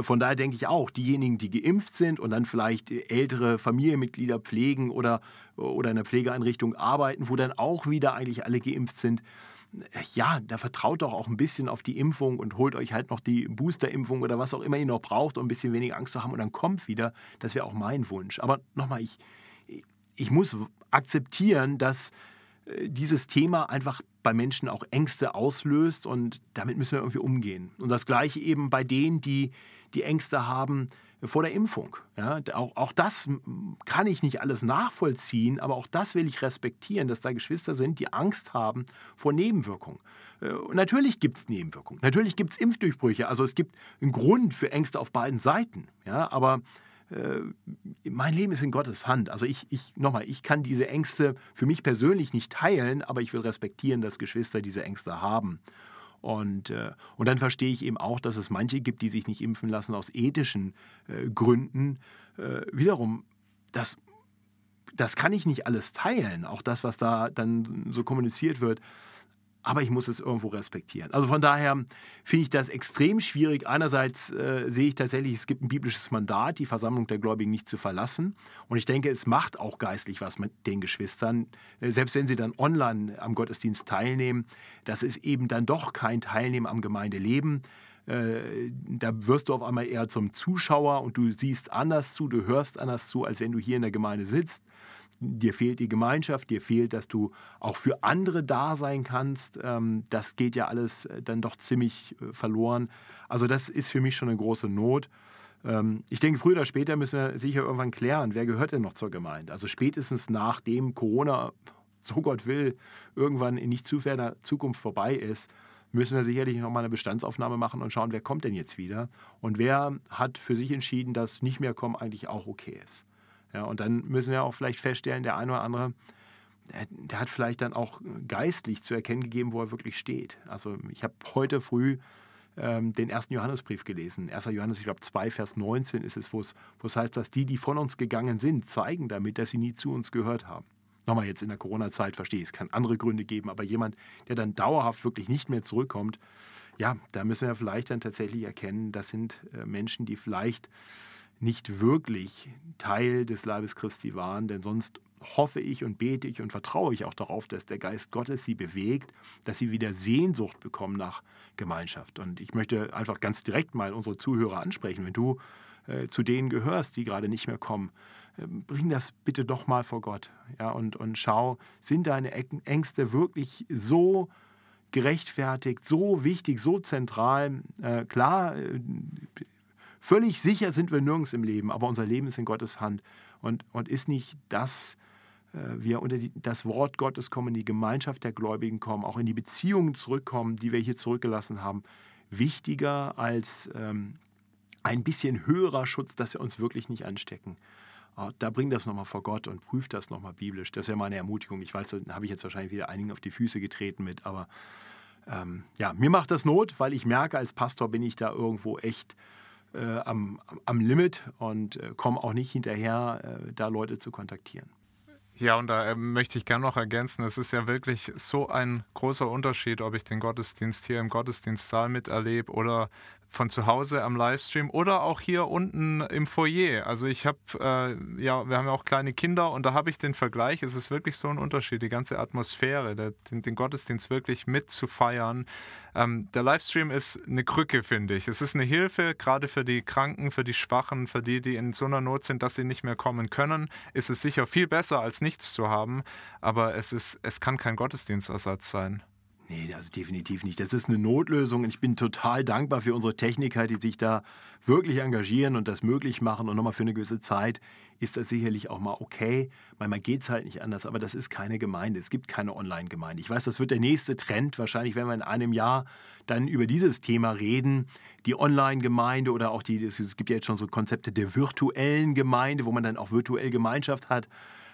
Von daher denke ich auch, diejenigen, die geimpft sind und dann vielleicht ältere Familienmitglieder pflegen oder, oder in einer Pflegeeinrichtung arbeiten, wo dann auch wieder eigentlich alle geimpft sind, ja, da vertraut doch auch ein bisschen auf die Impfung und holt euch halt noch die Boosterimpfung oder was auch immer ihr noch braucht, um ein bisschen weniger Angst zu haben und dann kommt wieder. Das wäre auch mein Wunsch. Aber nochmal, ich, ich muss akzeptieren, dass äh, dieses Thema einfach bei Menschen auch Ängste auslöst und damit müssen wir irgendwie umgehen. Und das Gleiche eben bei denen, die die Ängste haben vor der Impfung. Ja, auch, auch das kann ich nicht alles nachvollziehen, aber auch das will ich respektieren, dass da Geschwister sind, die Angst haben vor Nebenwirkungen. Äh, natürlich gibt es Nebenwirkungen, natürlich gibt es Impfdurchbrüche, also es gibt einen Grund für Ängste auf beiden Seiten. Ja, aber äh, mein Leben ist in Gottes Hand. Also ich, ich nochmal, ich kann diese Ängste für mich persönlich nicht teilen, aber ich will respektieren, dass Geschwister diese Ängste haben. Und, äh, und dann verstehe ich eben auch, dass es manche gibt, die sich nicht impfen lassen aus ethischen äh, Gründen. Äh, wiederum, das, das kann ich nicht alles teilen, auch das, was da dann so kommuniziert wird aber ich muss es irgendwo respektieren. Also von daher finde ich das extrem schwierig. Einerseits äh, sehe ich tatsächlich, es gibt ein biblisches Mandat, die Versammlung der Gläubigen nicht zu verlassen. Und ich denke, es macht auch geistlich was mit den Geschwistern. Äh, selbst wenn sie dann online am Gottesdienst teilnehmen, das ist eben dann doch kein Teilnehmen am Gemeindeleben. Äh, da wirst du auf einmal eher zum Zuschauer und du siehst anders zu, du hörst anders zu, als wenn du hier in der Gemeinde sitzt dir fehlt die Gemeinschaft, dir fehlt, dass du auch für andere da sein kannst. Ähm, das geht ja alles äh, dann doch ziemlich äh, verloren. Also das ist für mich schon eine große Not. Ähm, ich denke, früher oder später müssen wir sicher irgendwann klären, wer gehört denn noch zur Gemeinde. Also spätestens nachdem Corona, so Gott will, irgendwann in nicht zu ferner Zukunft vorbei ist, müssen wir sicherlich noch mal eine Bestandsaufnahme machen und schauen, wer kommt denn jetzt wieder und wer hat für sich entschieden, dass nicht mehr kommen eigentlich auch okay ist. Ja, und dann müssen wir auch vielleicht feststellen, der eine oder andere, der hat vielleicht dann auch geistlich zu erkennen gegeben, wo er wirklich steht. Also ich habe heute früh ähm, den ersten Johannesbrief gelesen. 1. Johannes, ich glaube 2, Vers 19 ist es, wo es heißt, dass die, die von uns gegangen sind, zeigen damit, dass sie nie zu uns gehört haben. Nochmal jetzt in der Corona-Zeit verstehe ich, es kann andere Gründe geben, aber jemand, der dann dauerhaft wirklich nicht mehr zurückkommt, ja, da müssen wir vielleicht dann tatsächlich erkennen, das sind äh, Menschen, die vielleicht nicht wirklich Teil des Leibes Christi waren, denn sonst hoffe ich und bete ich und vertraue ich auch darauf, dass der Geist Gottes sie bewegt, dass sie wieder Sehnsucht bekommen nach Gemeinschaft. Und ich möchte einfach ganz direkt mal unsere Zuhörer ansprechen, wenn du äh, zu denen gehörst, die gerade nicht mehr kommen. Äh, bring das bitte doch mal vor Gott ja, und, und schau, sind deine Ängste wirklich so gerechtfertigt, so wichtig, so zentral? Äh, klar, äh, Völlig sicher sind wir nirgends im Leben, aber unser Leben ist in Gottes Hand. Und, und ist nicht das, äh, wir unter die, das Wort Gottes kommen, in die Gemeinschaft der Gläubigen kommen, auch in die Beziehungen zurückkommen, die wir hier zurückgelassen haben, wichtiger als ähm, ein bisschen höherer Schutz, dass wir uns wirklich nicht anstecken. Oh, da bring das nochmal vor Gott und prüf das nochmal biblisch. Das wäre meine Ermutigung. Ich weiß, da habe ich jetzt wahrscheinlich wieder einigen auf die Füße getreten mit, aber ähm, ja, mir macht das Not, weil ich merke, als Pastor bin ich da irgendwo echt äh, am, am Limit und äh, komme auch nicht hinterher, äh, da Leute zu kontaktieren. Ja, und da äh, möchte ich gerne noch ergänzen, es ist ja wirklich so ein großer Unterschied, ob ich den Gottesdienst hier im Gottesdienstsaal miterlebe oder von zu Hause am Livestream oder auch hier unten im Foyer. Also ich habe, äh, ja, wir haben ja auch kleine Kinder und da habe ich den Vergleich, es ist wirklich so ein Unterschied, die ganze Atmosphäre, der, den, den, Gottesdienst wirklich mitzufeiern. Ähm, der Livestream ist eine Krücke, finde ich. Es ist eine Hilfe, gerade für die Kranken, für die Schwachen, für die, die in so einer Not sind, dass sie nicht mehr kommen können. Ist es sicher viel besser, als nichts zu haben, aber es, ist, es kann kein Gottesdienstersatz sein. Nee, also definitiv nicht. Das ist eine Notlösung und ich bin total dankbar für unsere Techniker, die sich da wirklich engagieren und das möglich machen. Und nochmal für eine gewisse Zeit ist das sicherlich auch mal okay. Manchmal geht es halt nicht anders, aber das ist keine Gemeinde. Es gibt keine Online-Gemeinde. Ich weiß, das wird der nächste Trend. Wahrscheinlich werden wir in einem Jahr dann über dieses Thema reden. Die Online-Gemeinde oder auch die, es gibt ja jetzt schon so Konzepte der virtuellen Gemeinde, wo man dann auch virtuell Gemeinschaft hat.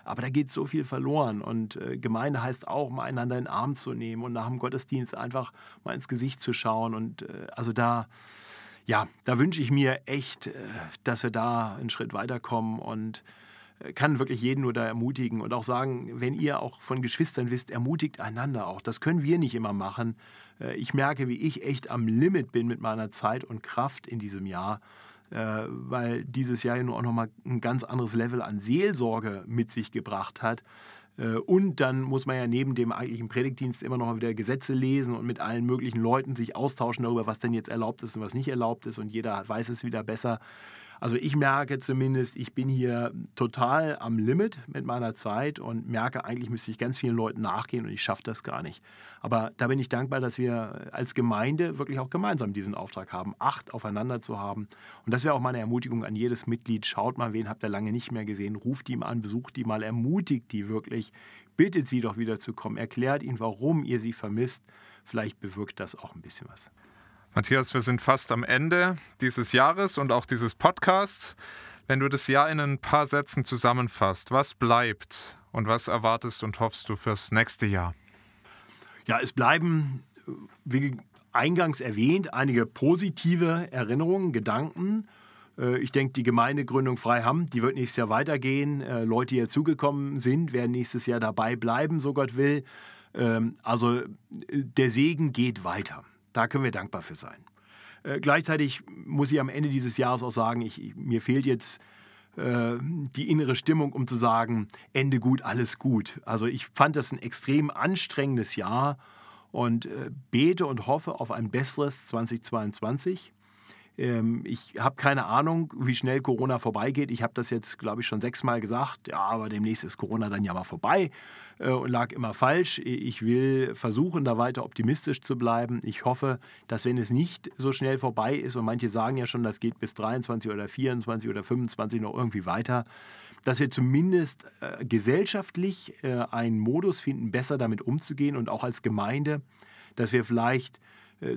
Aber da geht so viel verloren. Und äh, Gemeinde heißt auch, mal einander in den Arm zu nehmen und nach dem Gottesdienst einfach mal ins Gesicht zu schauen. Und äh, also da, ja, da wünsche ich mir echt, äh, dass wir da einen Schritt weiterkommen und kann wirklich jeden nur da ermutigen und auch sagen, wenn ihr auch von Geschwistern wisst, ermutigt einander auch. Das können wir nicht immer machen. Äh, ich merke, wie ich echt am Limit bin mit meiner Zeit und Kraft in diesem Jahr, äh, weil dieses Jahr ja nur auch nochmal ein ganz anderes Level an Seelsorge mit sich gebracht hat. Äh, und dann muss man ja neben dem eigentlichen Predigtdienst immer noch mal wieder Gesetze lesen und mit allen möglichen Leuten sich austauschen darüber, was denn jetzt erlaubt ist und was nicht erlaubt ist. Und jeder weiß es wieder besser. Also ich merke zumindest, ich bin hier total am Limit mit meiner Zeit und merke, eigentlich müsste ich ganz vielen Leuten nachgehen und ich schaffe das gar nicht. Aber da bin ich dankbar, dass wir als Gemeinde wirklich auch gemeinsam diesen Auftrag haben, Acht aufeinander zu haben. Und das wäre auch meine Ermutigung an jedes Mitglied. Schaut mal, wen habt ihr lange nicht mehr gesehen, ruft ihn an, besucht die mal, ermutigt die wirklich, bittet sie doch wieder zu kommen, erklärt ihnen, warum ihr sie vermisst. Vielleicht bewirkt das auch ein bisschen was. Matthias, wir sind fast am Ende dieses Jahres und auch dieses Podcasts. Wenn du das Jahr in ein paar Sätzen zusammenfasst, was bleibt und was erwartest und hoffst du fürs nächste Jahr? Ja, es bleiben, wie eingangs erwähnt, einige positive Erinnerungen, Gedanken. Äh, ich denke, die Gemeindegründung Freiham, die wird nächstes Jahr weitergehen. Äh, Leute, die dazugekommen sind, werden nächstes Jahr dabei bleiben, so Gott will. Ähm, also äh, der Segen geht weiter. Da können wir dankbar für sein. Äh, gleichzeitig muss ich am Ende dieses Jahres auch sagen, ich, mir fehlt jetzt äh, die innere Stimmung, um zu sagen, Ende gut, alles gut. Also ich fand das ein extrem anstrengendes Jahr und äh, bete und hoffe auf ein besseres 2022. Ähm, ich habe keine Ahnung, wie schnell Corona vorbeigeht. Ich habe das jetzt, glaube ich, schon sechsmal gesagt. Ja, aber demnächst ist Corona dann ja mal vorbei äh, und lag immer falsch. Ich will versuchen, da weiter optimistisch zu bleiben. Ich hoffe, dass wenn es nicht so schnell vorbei ist und manche sagen ja schon, das geht bis 23 oder 24 oder 25 noch irgendwie weiter, dass wir zumindest äh, gesellschaftlich äh, einen Modus finden, besser damit umzugehen und auch als Gemeinde, dass wir vielleicht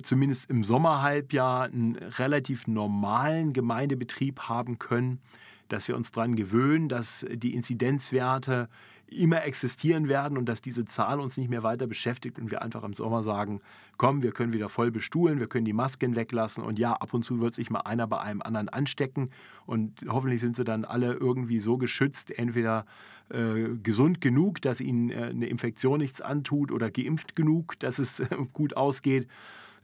zumindest im Sommerhalbjahr einen relativ normalen Gemeindebetrieb haben können, dass wir uns daran gewöhnen, dass die Inzidenzwerte immer existieren werden und dass diese Zahl uns nicht mehr weiter beschäftigt und wir einfach im Sommer sagen, komm, wir können wieder voll bestuhlen, wir können die Masken weglassen und ja, ab und zu wird sich mal einer bei einem anderen anstecken und hoffentlich sind sie dann alle irgendwie so geschützt, entweder äh, gesund genug, dass ihnen äh, eine Infektion nichts antut oder geimpft genug, dass es äh, gut ausgeht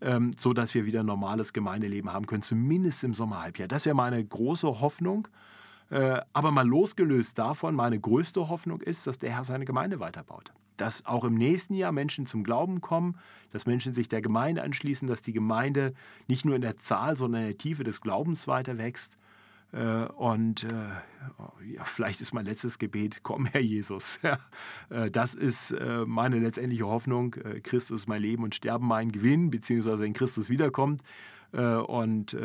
ähm, so dass wir wieder normales Gemeindeleben haben können, zumindest im Sommerhalbjahr. Das wäre meine große Hoffnung. Äh, aber mal losgelöst davon, meine größte Hoffnung ist, dass der Herr seine Gemeinde weiterbaut. Dass auch im nächsten Jahr Menschen zum Glauben kommen, dass Menschen sich der Gemeinde anschließen, dass die Gemeinde nicht nur in der Zahl, sondern in der Tiefe des Glaubens weiter wächst und äh, ja, vielleicht ist mein letztes Gebet, komm Herr Jesus. Äh, das ist meine letztendliche Hoffnung. Christus ist mein Leben und Sterben mein Gewinn, beziehungsweise wenn Christus wiederkommt. Und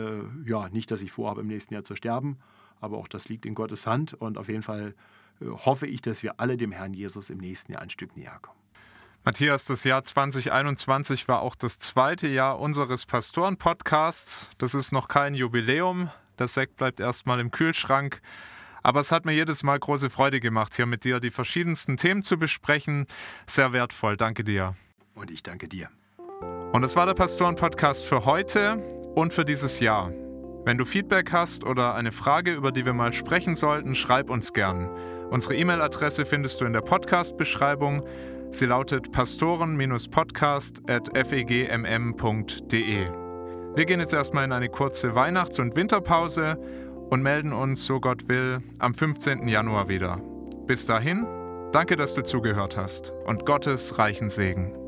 ja, nicht, dass ich vorhabe, im nächsten Jahr zu sterben, aber auch das liegt in Gottes Hand. Und auf jeden Fall hoffe ich, dass wir alle dem Herrn Jesus im nächsten Jahr ein Stück näher kommen. Matthias, das Jahr 2021 war auch das zweite Jahr unseres Pastoren-Podcasts. Das ist noch kein Jubiläum, der Sekt bleibt erstmal im Kühlschrank. Aber es hat mir jedes Mal große Freude gemacht, hier mit dir die verschiedensten Themen zu besprechen. Sehr wertvoll. Danke dir. Und ich danke dir. Und das war der Pastoren-Podcast für heute und für dieses Jahr. Wenn du Feedback hast oder eine Frage, über die wir mal sprechen sollten, schreib uns gern. Unsere E-Mail-Adresse findest du in der Podcast-Beschreibung. Sie lautet pastoren-podcast.fegmm.de. Wir gehen jetzt erstmal in eine kurze Weihnachts- und Winterpause und melden uns, so Gott will, am 15. Januar wieder. Bis dahin, danke, dass du zugehört hast und Gottes reichen Segen.